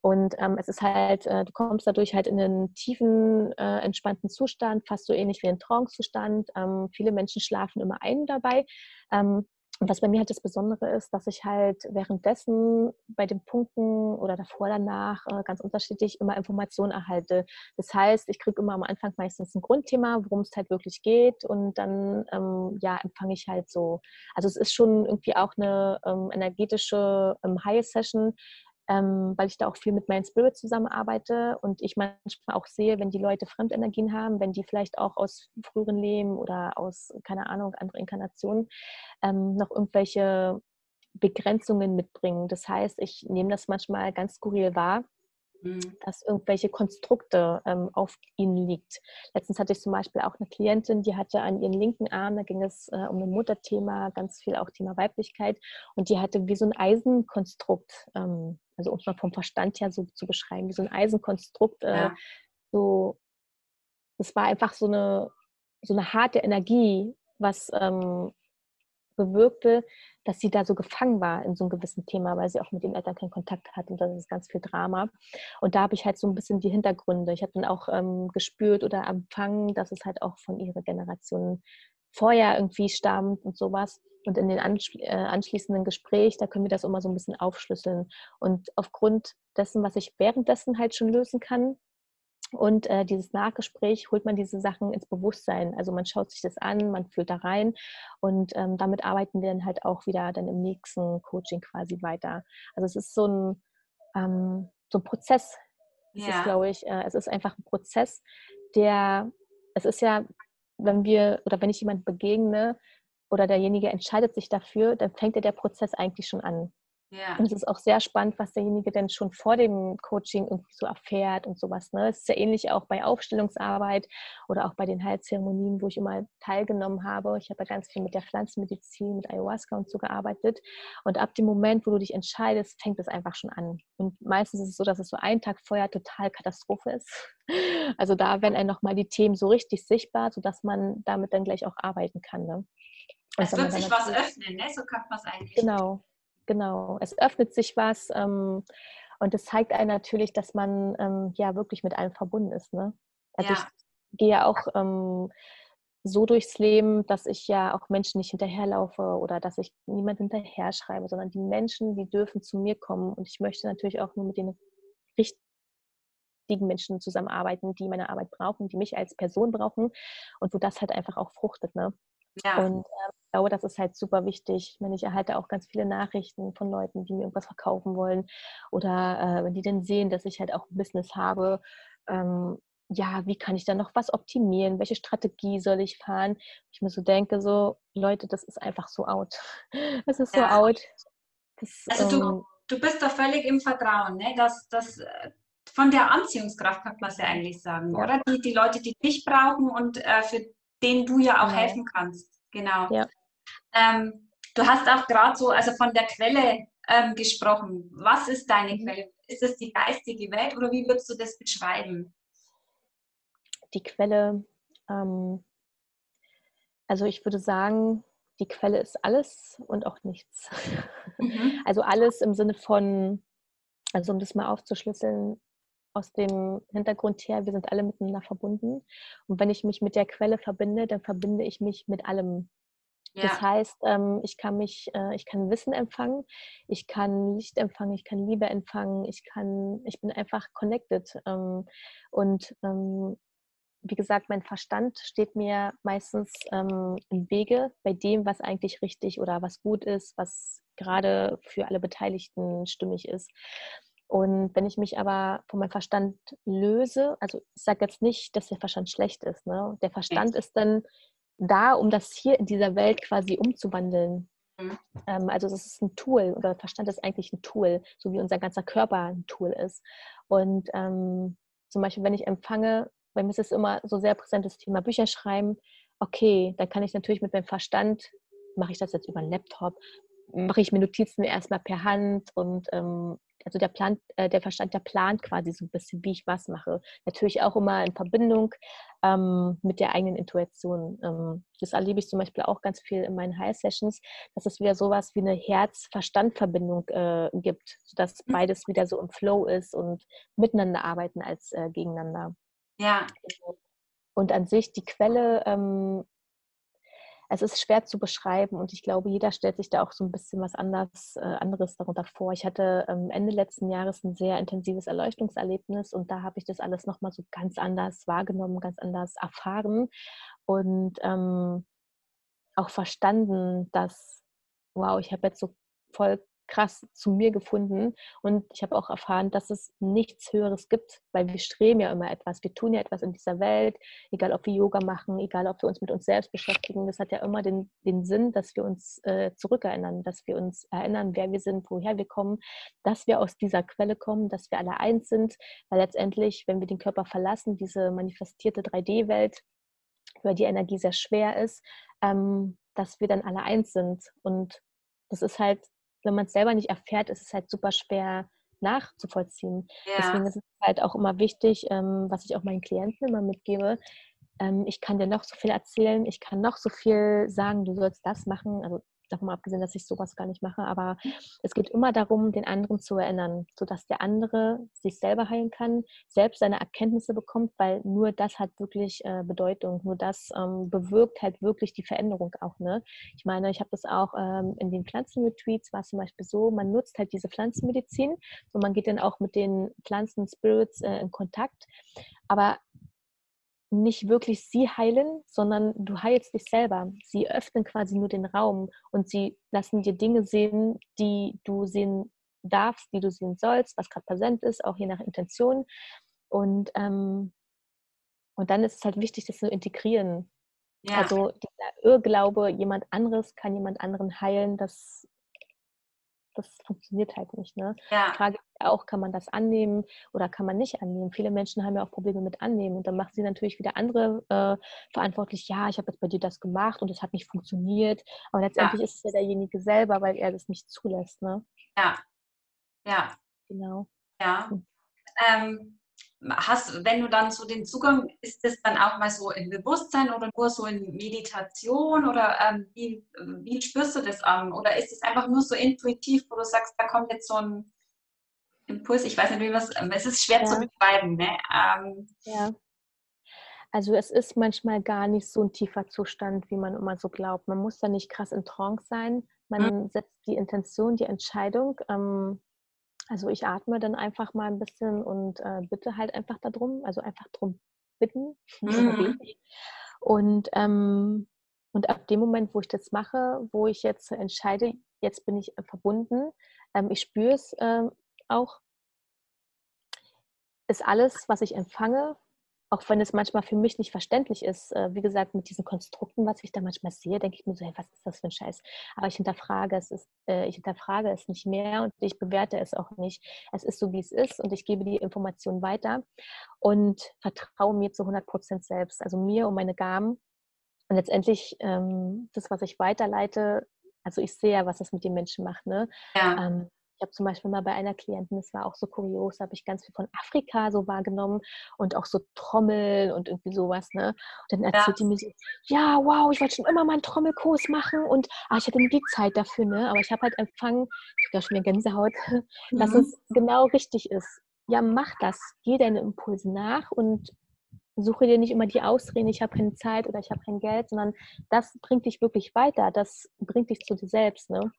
Und ähm, es ist halt, äh, du kommst dadurch halt in einen tiefen, äh, entspannten Zustand, fast so ähnlich wie ein Trance-Zustand. Ähm, viele Menschen schlafen immer ein dabei. Ähm, und was bei mir halt das Besondere ist, dass ich halt währenddessen bei den Punkten oder davor, danach äh, ganz unterschiedlich immer Informationen erhalte. Das heißt, ich kriege immer am Anfang meistens ein Grundthema, worum es halt wirklich geht und dann ähm, ja, empfange ich halt so. Also es ist schon irgendwie auch eine ähm, energetische ähm, High-Session, ähm, weil ich da auch viel mit meinen Spirit zusammenarbeite und ich manchmal auch sehe, wenn die Leute Fremdenergien haben, wenn die vielleicht auch aus früheren Leben oder aus, keine Ahnung, anderen Inkarnationen ähm, noch irgendwelche Begrenzungen mitbringen. Das heißt, ich nehme das manchmal ganz skurril wahr Mhm. dass irgendwelche Konstrukte ähm, auf ihnen liegt. Letztens hatte ich zum Beispiel auch eine Klientin, die hatte an ihren linken Arm, da ging es äh, um ein Mutterthema, ganz viel auch Thema Weiblichkeit und die hatte wie so ein Eisenkonstrukt, ähm, also um es mal vom Verstand her so zu beschreiben, wie so ein Eisenkonstrukt, äh, ja. so, es war einfach so eine, so eine harte Energie, was ähm, bewirkte, dass sie da so gefangen war in so einem gewissen Thema, weil sie auch mit den Eltern keinen Kontakt hat und das ist ganz viel Drama. Und da habe ich halt so ein bisschen die Hintergründe. Ich habe dann auch ähm, gespürt oder empfangen, dass es halt auch von ihrer Generation vorher irgendwie stammt und sowas. Und in den äh, anschließenden Gespräch, da können wir das immer so ein bisschen aufschlüsseln. Und aufgrund dessen, was ich währenddessen halt schon lösen kann, und äh, dieses Nachgespräch holt man diese Sachen ins Bewusstsein. Also man schaut sich das an, man fühlt da rein und ähm, damit arbeiten wir dann halt auch wieder dann im nächsten Coaching quasi weiter. Also es ist so ein, ähm, so ein Prozess. Es ja. ist, glaube ich, äh, es ist einfach ein Prozess, der, es ist ja, wenn wir oder wenn ich jemand begegne oder derjenige entscheidet sich dafür, dann fängt ja der Prozess eigentlich schon an. Ja. Und es ist auch sehr spannend, was derjenige denn schon vor dem Coaching irgendwie so erfährt und sowas. Ne? Es ist ja ähnlich auch bei Aufstellungsarbeit oder auch bei den Heilzeremonien, wo ich immer teilgenommen habe. Ich habe ja ganz viel mit der Pflanzenmedizin, mit Ayahuasca und so gearbeitet. Und ab dem Moment, wo du dich entscheidest, fängt es einfach schon an. Und meistens ist es so, dass es so einen Tag vorher total Katastrophe ist. Also da werden einem nochmal die Themen so richtig sichtbar, sodass man damit dann gleich auch arbeiten kann. Ne? Es wird sich was öffnen, ne? so kann man es eigentlich. Genau, genau. Es öffnet sich was ähm, und es zeigt einem natürlich, dass man ähm, ja wirklich mit allem verbunden ist. Ne? Also ja. ich gehe ja auch ähm, so durchs Leben, dass ich ja auch Menschen nicht hinterherlaufe oder dass ich niemand hinterher schreibe, sondern die Menschen, die dürfen zu mir kommen und ich möchte natürlich auch nur mit den richtigen richtigen Menschen zusammenarbeiten, die meine Arbeit brauchen, die mich als Person brauchen und wo das halt einfach auch fruchtet. Ne? Ja. Und äh, ich glaube, das ist halt super wichtig. Ich meine, ich erhalte auch ganz viele Nachrichten von Leuten, die mir irgendwas verkaufen wollen oder äh, wenn die dann sehen, dass ich halt auch ein Business habe. Ähm, ja, wie kann ich da noch was optimieren? Welche Strategie soll ich fahren? Ich mir so denke, so, Leute, das ist einfach so out. Das ist so ja. out. Das, also du, ähm, du bist da völlig im Vertrauen, ne? dass, dass äh, von der Anziehungskraft kann man es ja eigentlich sagen, oder? Die, die Leute, die dich brauchen und äh, für denen du ja auch helfen kannst. Genau. Ja. Ähm, du hast auch gerade so, also von der Quelle ähm, gesprochen. Was ist deine mhm. Quelle? Ist es die geistige Welt oder wie würdest du das beschreiben? Die Quelle, ähm, also ich würde sagen, die Quelle ist alles und auch nichts. Mhm. Also alles im Sinne von, also um das mal aufzuschlüsseln, aus dem Hintergrund her, wir sind alle miteinander verbunden. Und wenn ich mich mit der Quelle verbinde, dann verbinde ich mich mit allem. Ja. Das heißt, ähm, ich kann mich, äh, ich kann Wissen empfangen, ich kann Licht empfangen, ich kann Liebe empfangen, ich kann, ich bin einfach connected. Ähm, und ähm, wie gesagt, mein Verstand steht mir meistens ähm, im Wege bei dem, was eigentlich richtig oder was gut ist, was gerade für alle Beteiligten stimmig ist. Und wenn ich mich aber von meinem Verstand löse, also ich sage jetzt nicht, dass der Verstand schlecht ist. Ne? Der Verstand ist dann da, um das hier in dieser Welt quasi umzuwandeln. Mhm. Ähm, also das ist ein Tool, oder Verstand ist eigentlich ein Tool, so wie unser ganzer Körper ein Tool ist. Und ähm, zum Beispiel, wenn ich empfange, bei mir ist es immer so sehr präsent das Thema Bücher schreiben. Okay, dann kann ich natürlich mit meinem Verstand, mache ich das jetzt über einen Laptop, mache ich mir Notizen erstmal per Hand und ähm, also der Plan, äh, der Verstand, der plant quasi so ein bisschen, wie ich was mache. Natürlich auch immer in Verbindung ähm, mit der eigenen Intuition. Ähm, das erlebe ich zum Beispiel auch ganz viel in meinen High-Sessions, dass es wieder sowas wie eine Herz-Verstand-Verbindung äh, gibt, sodass mhm. beides wieder so im Flow ist und miteinander arbeiten als äh, gegeneinander. Ja. Und an sich die Quelle ähm, es ist schwer zu beschreiben und ich glaube, jeder stellt sich da auch so ein bisschen was anders, äh, anderes darunter vor. Ich hatte ähm, Ende letzten Jahres ein sehr intensives Erleuchtungserlebnis und da habe ich das alles nochmal so ganz anders wahrgenommen, ganz anders erfahren und ähm, auch verstanden, dass, wow, ich habe jetzt so voll krass zu mir gefunden. Und ich habe auch erfahren, dass es nichts Höheres gibt, weil wir streben ja immer etwas, wir tun ja etwas in dieser Welt, egal ob wir Yoga machen, egal ob wir uns mit uns selbst beschäftigen, das hat ja immer den, den Sinn, dass wir uns äh, zurückerinnern, dass wir uns erinnern, wer wir sind, woher wir kommen, dass wir aus dieser Quelle kommen, dass wir alle eins sind, weil letztendlich, wenn wir den Körper verlassen, diese manifestierte 3D-Welt, weil die Energie sehr schwer ist, ähm, dass wir dann alle eins sind. Und das ist halt wenn man es selber nicht erfährt, ist es halt super schwer nachzuvollziehen. Ja. Deswegen ist es halt auch immer wichtig, ähm, was ich auch meinen Klienten immer mitgebe. Ähm, ich kann dir noch so viel erzählen, ich kann noch so viel sagen, du sollst das machen. Also davon abgesehen, dass ich sowas gar nicht mache, aber es geht immer darum, den anderen zu erinnern, sodass der andere sich selber heilen kann, selbst seine Erkenntnisse bekommt, weil nur das hat wirklich äh, Bedeutung, nur das ähm, bewirkt halt wirklich die Veränderung auch. Ne? Ich meine, ich habe das auch ähm, in den Pflanzenretreats, war es zum Beispiel so, man nutzt halt diese Pflanzenmedizin und man geht dann auch mit den Pflanzen-Spirits äh, in Kontakt, aber nicht wirklich sie heilen, sondern du heilst dich selber. Sie öffnen quasi nur den Raum und sie lassen dir Dinge sehen, die du sehen darfst, die du sehen sollst, was gerade präsent ist, auch je nach Intention. Und, ähm, und dann ist es halt wichtig, das zu integrieren. Ja. Also dieser Irrglaube, jemand anderes kann jemand anderen heilen, das das funktioniert halt nicht. Ne? Ja. Die Frage ist auch, kann man das annehmen oder kann man nicht annehmen? Viele Menschen haben ja auch Probleme mit annehmen und dann machen sie natürlich wieder andere äh, verantwortlich, ja, ich habe jetzt bei dir das gemacht und es hat nicht funktioniert, aber letztendlich ja. ist es ja derjenige selber, weil er das nicht zulässt. Ne? Ja, ja. Genau. Ja. Hm. Ähm, hast, wenn du dann so den Zugang, ist das dann auch mal so im Bewusstsein oder nur so in Meditation oder ähm, wie, wie spürst du das an? Oder ist es einfach nur so intuitiv, wo du sagst, da kommt jetzt so ein Impuls, ich weiß nicht, wie was, es ist schwer ja. zu beschreiben, ne? Ähm, ja. Also es ist manchmal gar nicht so ein tiefer Zustand, wie man immer so glaubt. Man muss da nicht krass in Trance sein. Man mhm. setzt die Intention, die Entscheidung. Ähm, Also ich atme dann einfach mal ein bisschen und äh, bitte halt einfach darum, also einfach drum bitten. Mhm. Und, ähm, und ab dem Moment, wo ich das mache, wo ich jetzt entscheide, jetzt bin ich verbunden, ähm, ich spüre es ähm, auch, ist alles, was ich empfange, auch wenn es manchmal für mich nicht verständlich ist, äh, wie gesagt, mit diesen Konstrukten, was ich da manchmal sehe, denke ich mir so, hey, was ist das für ein Scheiß? Aber ich hinterfrage es, ist, äh, ich hinterfrage es nicht mehr und ich bewerte es auch nicht. Es ist so, wie es ist und ich gebe die Information weiter und vertraue mir zu 100 Prozent selbst, also mir und meine Gaben. Und letztendlich ähm, das, was ich weiterleite, also ich sehe ja, was das mit den Menschen macht. Ne? Ja. Ähm, ich habe zum Beispiel mal bei einer Klientin, das war auch so kurios, habe ich ganz viel von Afrika so wahrgenommen und auch so Trommeln und irgendwie sowas. Ne? Und dann erzählt ja. die mir so, ja, wow, ich wollte schon immer mal einen Trommelkurs machen und ah, ich hatte nie die Zeit dafür, ne? Aber ich habe halt empfangen, ich auch schon wieder Gänsehaut, mhm. dass es genau richtig ist. Ja, mach das. Geh deine Impulse nach und suche dir nicht immer die Ausreden, ich habe keine Zeit oder ich habe kein Geld, sondern das bringt dich wirklich weiter, das bringt dich zu dir selbst. Ne?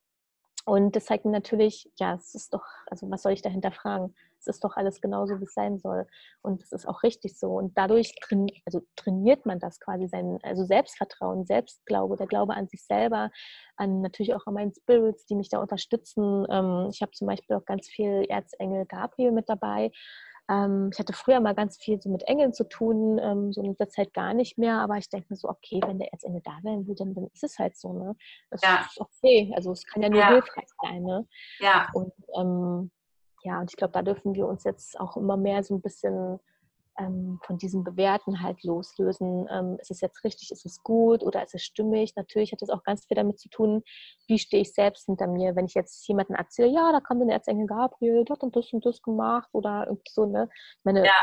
Und das zeigt mir natürlich, ja, es ist doch, also was soll ich dahinter fragen? Es ist doch alles genauso, wie es sein soll. Und es ist auch richtig so. Und dadurch train, also trainiert man das quasi, sein also Selbstvertrauen, Selbstglaube, der Glaube an sich selber, an natürlich auch an meinen Spirits, die mich da unterstützen. Ähm, ich habe zum Beispiel auch ganz viel Erzengel Gabriel mit dabei. Ähm, ich hatte früher mal ganz viel so mit Engeln zu tun, ähm, so in der Zeit gar nicht mehr, aber ich denke mir so, okay, wenn der Erzengel da sein will, dann, dann ist es halt so, ne? Das ja. ist okay. Also es kann ja nur ja. hilfreich sein, ne? Ja. Und ähm, ja, und ich glaube, da dürfen wir uns jetzt auch immer mehr so ein bisschen ähm, von diesem Bewerten halt loslösen. Ähm, ist es jetzt richtig, ist es gut oder ist es stimmig? Natürlich hat es auch ganz viel damit zu tun, wie stehe ich selbst hinter mir. Wenn ich jetzt jemandem erzähle, ja, da kam der Erzengel Gabriel, dort und das und das gemacht oder irgendwie so, ne? Meine, ja.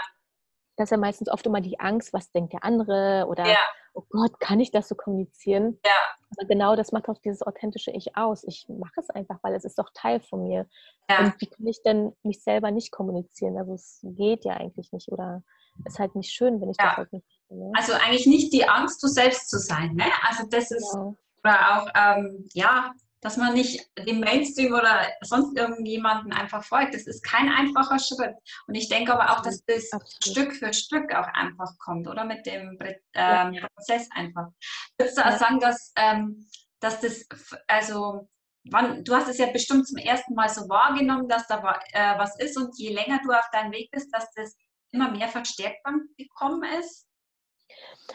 Das ist ja meistens oft immer die Angst, was denkt der andere oder ja. oh Gott, kann ich das so kommunizieren? Ja. Aber genau das macht auch dieses authentische Ich aus. Ich mache es einfach, weil es ist doch Teil von mir. Ja. Und wie kann ich denn mich selber nicht kommunizieren? Also es geht ja eigentlich nicht oder ist halt nicht schön, wenn ich ja. das halt nicht ne? Also eigentlich nicht die Angst, du selbst zu sein. Ne? Also das ist, genau. oder auch, ähm, ja, dass man nicht dem Mainstream oder sonst irgendjemanden einfach folgt. Das ist kein einfacher Schritt. Und ich denke aber auch, dass das Absolut. Stück für Stück auch einfach kommt, oder mit dem ähm, ja. Prozess einfach. Würdest du auch sagen, dass, ähm, dass das, also Wann, du hast es ja bestimmt zum ersten Mal so wahrgenommen, dass da äh, was ist und je länger du auf deinem Weg bist, dass das immer mehr verstärkt gekommen ist?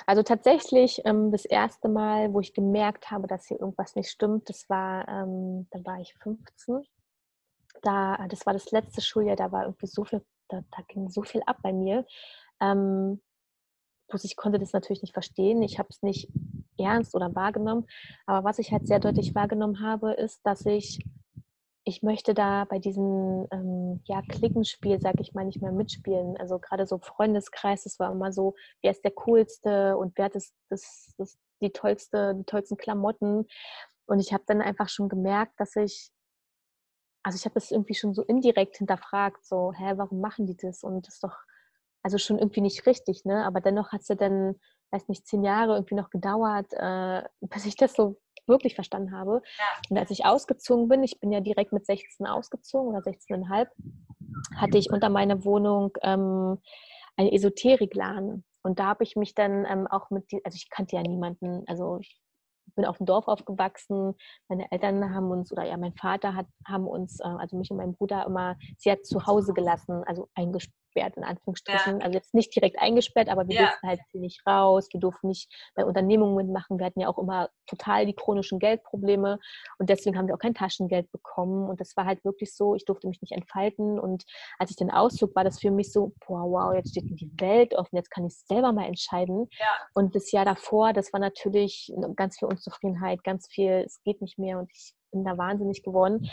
Also tatsächlich ähm, das erste Mal, wo ich gemerkt habe, dass hier irgendwas nicht stimmt, das war, ähm, da war ich 15. Da, das war das letzte Schuljahr, da war irgendwie so viel, da, da ging so viel ab bei mir. Ähm, ich konnte das natürlich nicht verstehen. Ich habe es nicht ernst oder wahrgenommen. Aber was ich halt sehr deutlich wahrgenommen habe, ist, dass ich ich möchte da bei diesem ähm, ja, Klickenspiel, sag ich mal, nicht mehr mitspielen. Also gerade so Freundeskreis, das war immer so, wer ist der coolste und wer hat das, das, das, die tollste, die tollsten Klamotten. Und ich habe dann einfach schon gemerkt, dass ich, also ich habe das irgendwie schon so indirekt hinterfragt, so, hä, warum machen die das? Und das ist doch, also schon irgendwie nicht richtig, ne? Aber dennoch hat es ja dann, weiß nicht, zehn Jahre irgendwie noch gedauert, äh, bis ich das so wirklich verstanden habe. Ja. Und als ich ausgezogen bin, ich bin ja direkt mit 16 ausgezogen oder 16,5, hatte ich unter meiner Wohnung ähm, einen Esoterikladen. Und da habe ich mich dann ähm, auch mit, also ich kannte ja niemanden, also ich bin auf dem Dorf aufgewachsen. Meine Eltern haben uns, oder ja, mein Vater hat, haben uns, äh, also mich und meinen Bruder immer sehr zu Hause gelassen, also eingesperrt eingesperrt, in Anführungsstrichen. Ja. Also jetzt nicht direkt eingesperrt, aber wir ja. durften halt nicht raus, wir durften nicht bei Unternehmungen mitmachen. Wir hatten ja auch immer total die chronischen Geldprobleme und deswegen haben wir auch kein Taschengeld bekommen. Und das war halt wirklich so, ich durfte mich nicht entfalten. Und als ich den Auszug, war das für mich so, boah, wow, jetzt steht mir die Welt offen, jetzt kann ich selber mal entscheiden. Ja. Und das Jahr davor, das war natürlich ganz viel Unzufriedenheit, ganz viel, es geht nicht mehr und ich bin da wahnsinnig geworden.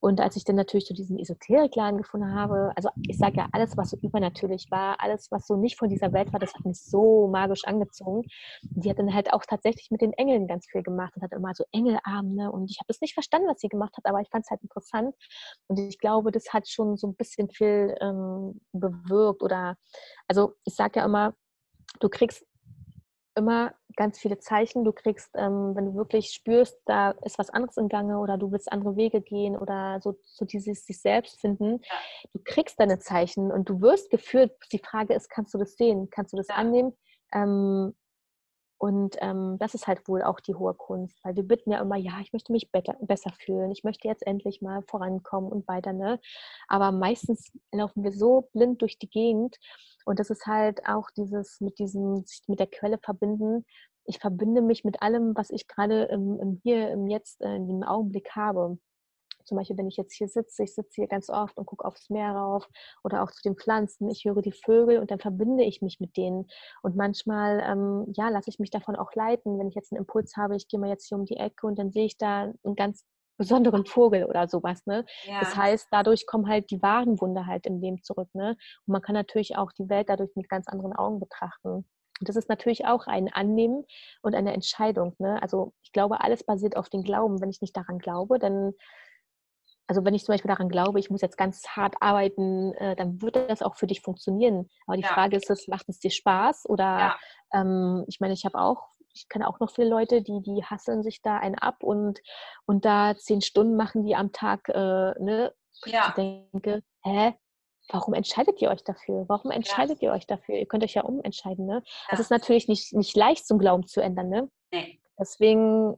Und als ich dann natürlich so diesen Esoterikladen gefunden habe, also ich sage ja, alles, was so übernatürlich war, alles, was so nicht von dieser Welt war, das hat mich so magisch angezogen. Die hat dann halt auch tatsächlich mit den Engeln ganz viel gemacht und hat immer so Engelabende. Und ich habe das nicht verstanden, was sie gemacht hat, aber ich fand es halt interessant. Und ich glaube, das hat schon so ein bisschen viel ähm, bewirkt. Oder, also ich sage ja immer, du kriegst immer ganz viele Zeichen. Du kriegst, ähm, wenn du wirklich spürst, da ist was anderes im Gange oder du willst andere Wege gehen oder so, so dieses sich selbst finden, ja. du kriegst deine Zeichen und du wirst geführt. Die Frage ist, kannst du das sehen? Kannst du das ja. annehmen? Ähm, und ähm, das ist halt wohl auch die hohe Kunst, weil wir bitten ja immer, ja, ich möchte mich better, besser fühlen, ich möchte jetzt endlich mal vorankommen und weiter, ne? Aber meistens laufen wir so blind durch die Gegend und das ist halt auch dieses mit diesem, sich mit der Quelle verbinden. Ich verbinde mich mit allem, was ich gerade im, im Hier, im Jetzt, äh, in dem Augenblick habe. Zum Beispiel, wenn ich jetzt hier sitze, ich sitze hier ganz oft und gucke aufs Meer rauf oder auch zu den Pflanzen. Ich höre die Vögel und dann verbinde ich mich mit denen. Und manchmal, ähm, ja, lasse ich mich davon auch leiten. Wenn ich jetzt einen Impuls habe, ich gehe mal jetzt hier um die Ecke und dann sehe ich da einen ganz besonderen Vogel oder sowas. Ne? Ja. Das heißt, dadurch kommen halt die wahren Wunder halt im Leben zurück. Ne? Und man kann natürlich auch die Welt dadurch mit ganz anderen Augen betrachten. Und das ist natürlich auch ein Annehmen und eine Entscheidung. Ne? Also ich glaube, alles basiert auf den Glauben. Wenn ich nicht daran glaube, dann also wenn ich zum Beispiel daran glaube, ich muss jetzt ganz hart arbeiten, äh, dann wird das auch für dich funktionieren. Aber die ja. Frage ist, es, macht es dir Spaß? Oder ja. ähm, ich meine, ich habe auch, ich kenne auch noch viele Leute, die, die hasseln sich da einen ab und, und da zehn Stunden machen die am Tag, äh, ne? Ja. Ich denke, hä? Warum entscheidet ihr euch dafür? Warum entscheidet ihr euch dafür? Ihr könnt euch ja umentscheiden, ne? Das ist natürlich nicht, nicht leicht zum Glauben zu ändern, ne? Nee. Deswegen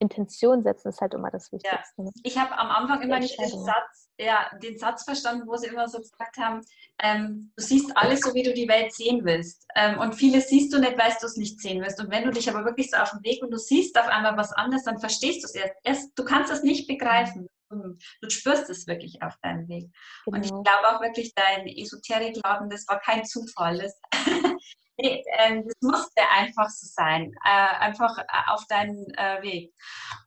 Intention setzen ist halt immer das Wichtigste. Ja. Ich habe am Anfang immer nicht den Satz, ja, den Satz verstanden, wo sie immer so gesagt haben, ähm, du siehst alles so, wie du die Welt sehen willst. Ähm, und vieles siehst du nicht, weil du es nicht sehen willst. Und wenn du dich aber wirklich so auf den Weg und du siehst auf einmal was anderes, dann verstehst du es erst. erst. Du kannst es nicht begreifen. Du spürst es wirklich auf deinem Weg. Genau. Und ich genau. glaube auch wirklich, dein Esoterik-Glauben, das war kein Zufall. Das Nee, äh, das musste einfach so sein, äh, einfach äh, auf deinen äh, Weg.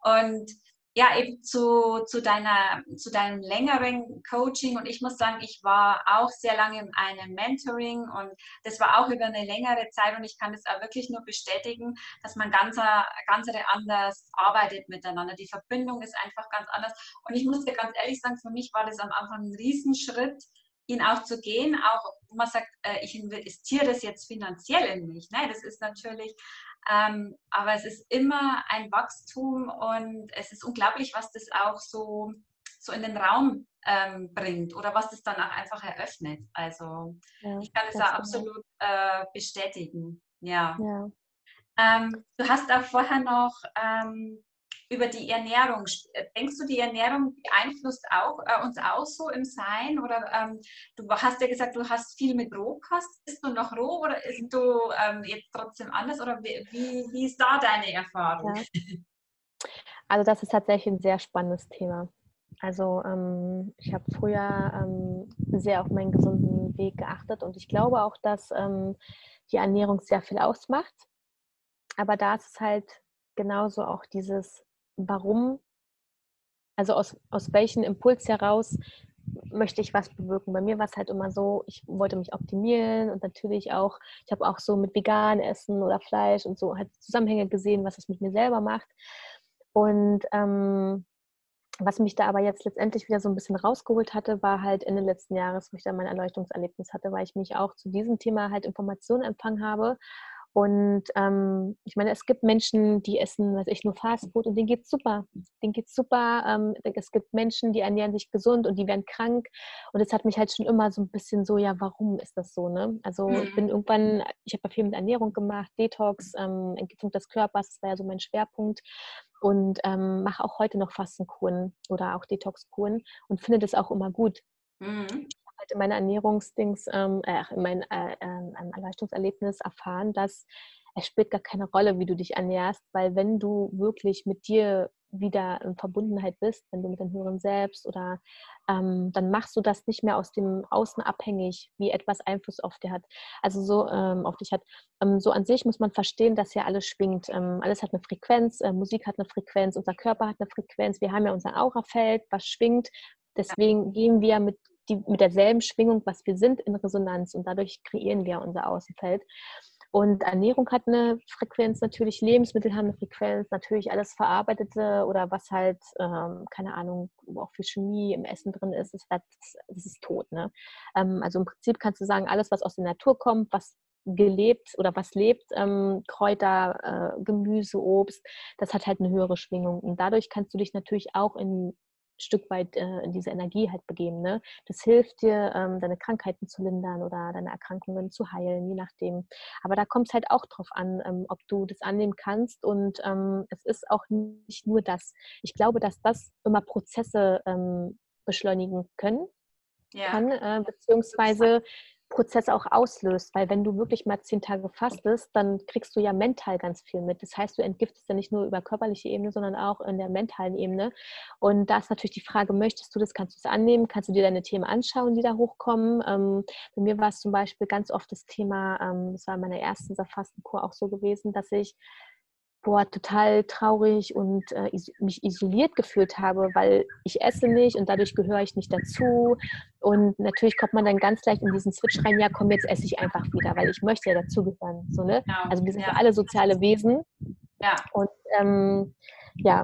Und ja, eben zu, zu, deiner, zu deinem längeren Coaching. Und ich muss sagen, ich war auch sehr lange in einem Mentoring und das war auch über eine längere Zeit. Und ich kann das auch wirklich nur bestätigen, dass man ganz, ganz anders arbeitet miteinander. Die Verbindung ist einfach ganz anders. Und ich muss dir ganz ehrlich sagen, für mich war das am Anfang ein Riesenschritt, ihn auch zu gehen, auch wo man sagt, äh, ich investiere das jetzt finanziell in mich. Ne? Das ist natürlich, ähm, aber es ist immer ein Wachstum und es ist unglaublich, was das auch so, so in den Raum ähm, bringt oder was das dann auch einfach eröffnet. Also ja, ich kann es da absolut äh, bestätigen. Ja. ja. Ähm, du hast auch vorher noch ähm, über die Ernährung. Äh, denkst du, die Ernährung beeinflusst auch äh, uns auch so im Sein? Oder ähm, du hast ja gesagt, du hast viel mit Rohkost. Bist du noch roh oder ist du ähm, jetzt trotzdem anders? Oder wie, wie, wie ist da deine Erfahrung? Ja. Also das ist tatsächlich ein sehr spannendes Thema. Also ähm, ich habe früher ähm, sehr auf meinen gesunden Weg geachtet und ich glaube auch, dass ähm, die Ernährung sehr viel ausmacht. Aber da ist es halt genauso auch dieses warum, also aus, aus welchem Impuls heraus möchte ich was bewirken. Bei mir war es halt immer so, ich wollte mich optimieren und natürlich auch, ich habe auch so mit vegan Essen oder Fleisch und so halt Zusammenhänge gesehen, was es mit mir selber macht. Und ähm, was mich da aber jetzt letztendlich wieder so ein bisschen rausgeholt hatte, war halt Ende letzten Jahres, wo ich dann mein Erleuchtungserlebnis hatte, weil ich mich auch zu diesem Thema halt Informationen empfangen habe und ähm, ich meine, es gibt Menschen, die essen, was ich, nur Fastfood und denen geht's super. Denen geht's super. Ähm, es gibt Menschen, die ernähren sich gesund und die werden krank. Und es hat mich halt schon immer so ein bisschen so, ja, warum ist das so? Ne? Also mhm. ich bin irgendwann, ich habe ja viel mit Ernährung gemacht, Detox, ähm, Entgiftung des Körpers, das war ja so mein Schwerpunkt. Und ähm, mache auch heute noch Fastenkuren oder auch Detoxkuren und finde das auch immer gut. Mhm halt in meiner Ernährungsdings, ähm, äh, in meinem äh, äh, Erleuchtungserlebnis erfahren, dass es spielt gar keine Rolle, wie du dich ernährst, weil wenn du wirklich mit dir wieder in Verbundenheit bist, wenn du mit dem höheren Selbst oder ähm, dann machst du das nicht mehr aus dem Außen abhängig, wie etwas Einfluss auf dir hat, also so ähm, auf dich hat. Ähm, so an sich muss man verstehen, dass ja alles schwingt. Ähm, alles hat eine Frequenz, äh, Musik hat eine Frequenz, unser Körper hat eine Frequenz, wir haben ja unser Aurafeld, was schwingt. Deswegen gehen wir mit die, mit derselben Schwingung, was wir sind, in Resonanz und dadurch kreieren wir unser Außenfeld. Und Ernährung hat eine Frequenz, natürlich Lebensmittel haben eine Frequenz, natürlich alles Verarbeitete oder was halt, ähm, keine Ahnung, auch für Chemie im Essen drin ist, ist das, das ist tot. Ne? Ähm, also im Prinzip kannst du sagen, alles, was aus der Natur kommt, was gelebt oder was lebt, ähm, Kräuter, äh, Gemüse, Obst, das hat halt eine höhere Schwingung. Und dadurch kannst du dich natürlich auch in Stück weit äh, in diese Energie halt begeben. Ne? Das hilft dir, ähm, deine Krankheiten zu lindern oder deine Erkrankungen zu heilen, je nachdem. Aber da kommt es halt auch drauf an, ähm, ob du das annehmen kannst. Und ähm, es ist auch nicht nur das. Ich glaube, dass das immer Prozesse ähm, beschleunigen können. Ja. Kann, äh, beziehungsweise Prozess auch auslöst, weil wenn du wirklich mal zehn Tage fastest, dann kriegst du ja mental ganz viel mit. Das heißt, du entgiftest ja nicht nur über körperliche Ebene, sondern auch in der mentalen Ebene. Und da ist natürlich die Frage, möchtest du das, kannst du es annehmen, kannst du dir deine Themen anschauen, die da hochkommen. Ähm, bei mir war es zum Beispiel ganz oft das Thema, ähm, das war in meiner ersten Fastenkur auch so gewesen, dass ich boah, total traurig und äh, mich isoliert gefühlt habe, weil ich esse nicht und dadurch gehöre ich nicht dazu. Und natürlich kommt man dann ganz leicht in diesen Switch rein, ja komm, jetzt esse ich einfach wieder, weil ich möchte ja dazugehören. So, ne? Genau. Also wir sind ja. alle soziale Wesen. Ja. Und ähm, ja,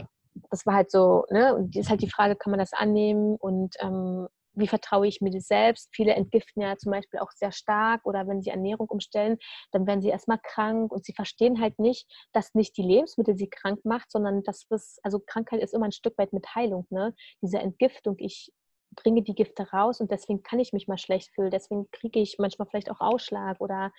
das war halt so, ne? Und ist halt die Frage, kann man das annehmen? Und ähm, wie vertraue ich mir selbst? Viele entgiften ja zum Beispiel auch sehr stark oder wenn sie Ernährung umstellen, dann werden sie erstmal krank und sie verstehen halt nicht, dass nicht die Lebensmittel sie krank macht, sondern dass das, also Krankheit ist immer ein Stück weit mit Heilung, ne? Diese Entgiftung, ich bringe die Gifte raus und deswegen kann ich mich mal schlecht fühlen, deswegen kriege ich manchmal vielleicht auch Ausschlag oder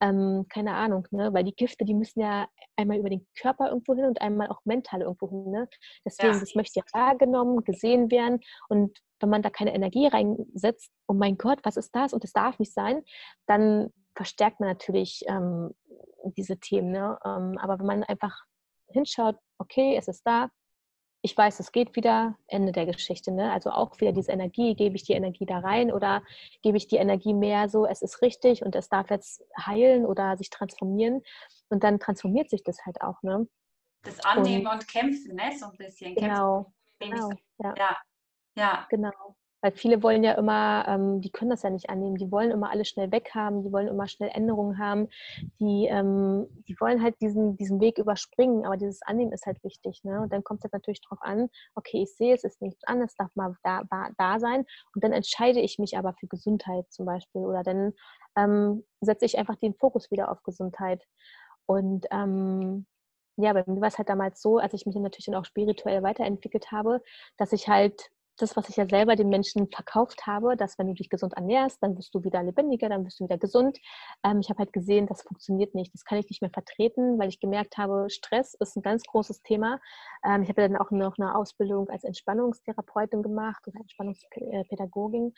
ähm, keine Ahnung, ne? weil die Gifte, die müssen ja einmal über den Körper irgendwo hin und einmal auch mental irgendwo hin. Ne? Deswegen, ja. das möchte ja wahrgenommen, gesehen werden und wenn man da keine Energie reinsetzt, oh mein Gott, was ist das und das darf nicht sein, dann verstärkt man natürlich ähm, diese Themen. Ne? Ähm, aber wenn man einfach hinschaut, okay, es ist da, ich weiß, es geht wieder, Ende der Geschichte. Ne? Also auch wieder diese Energie, gebe ich die Energie da rein oder gebe ich die Energie mehr so, es ist richtig und es darf jetzt heilen oder sich transformieren. Und dann transformiert sich das halt auch. Ne? Das Annehmen und, und Kämpfen, ne? so ein bisschen. Genau. genau ja. ja. Ja. Genau. Weil viele wollen ja immer, ähm, die können das ja nicht annehmen, die wollen immer alles schnell weghaben, die wollen immer schnell Änderungen haben, die, ähm, die wollen halt diesen, diesen Weg überspringen, aber dieses Annehmen ist halt wichtig. Ne? Und dann kommt es halt natürlich darauf an, okay, ich sehe, es ist nichts an, es darf mal da, da sein und dann entscheide ich mich aber für Gesundheit zum Beispiel oder dann ähm, setze ich einfach den Fokus wieder auf Gesundheit. Und ähm, ja, bei mir war es halt damals so, als ich mich dann natürlich dann auch spirituell weiterentwickelt habe, dass ich halt das, was ich ja selber den Menschen verkauft habe, dass wenn du dich gesund ernährst, dann wirst du wieder lebendiger, dann wirst du wieder gesund. Ähm, ich habe halt gesehen, das funktioniert nicht. Das kann ich nicht mehr vertreten, weil ich gemerkt habe, Stress ist ein ganz großes Thema. Ähm, ich habe dann auch noch eine Ausbildung als Entspannungstherapeutin gemacht oder Entspannungspädagogin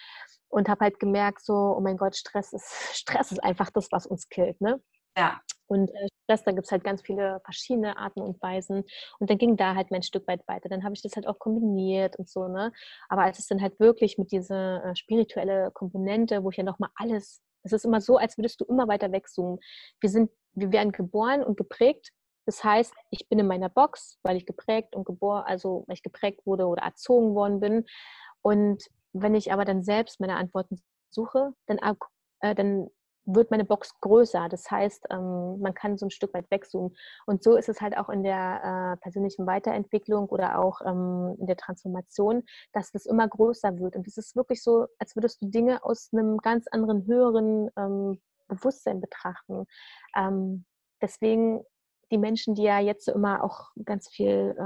und habe halt gemerkt, so, oh mein Gott, Stress ist, Stress ist einfach das, was uns killt. Ne? Ja. Und äh, da gibt es halt ganz viele verschiedene Arten und Weisen. Und dann ging da halt mein Stück weit weiter. Dann habe ich das halt auch kombiniert und so, ne? Aber als es dann halt wirklich mit dieser äh, spirituelle Komponente, wo ich ja nochmal alles, es ist immer so, als würdest du immer weiter wegzoomen. Wir sind, wir werden geboren und geprägt. Das heißt, ich bin in meiner Box, weil ich geprägt und geboren, also weil ich geprägt wurde oder erzogen worden bin. Und wenn ich aber dann selbst meine Antworten suche, dann, äh, dann wird meine Box größer. Das heißt, ähm, man kann so ein Stück weit wegzoomen. Und so ist es halt auch in der äh, persönlichen Weiterentwicklung oder auch ähm, in der Transformation, dass das immer größer wird. Und es ist wirklich so, als würdest du Dinge aus einem ganz anderen, höheren ähm, Bewusstsein betrachten. deswegen die Menschen, die ja jetzt so immer auch ganz viel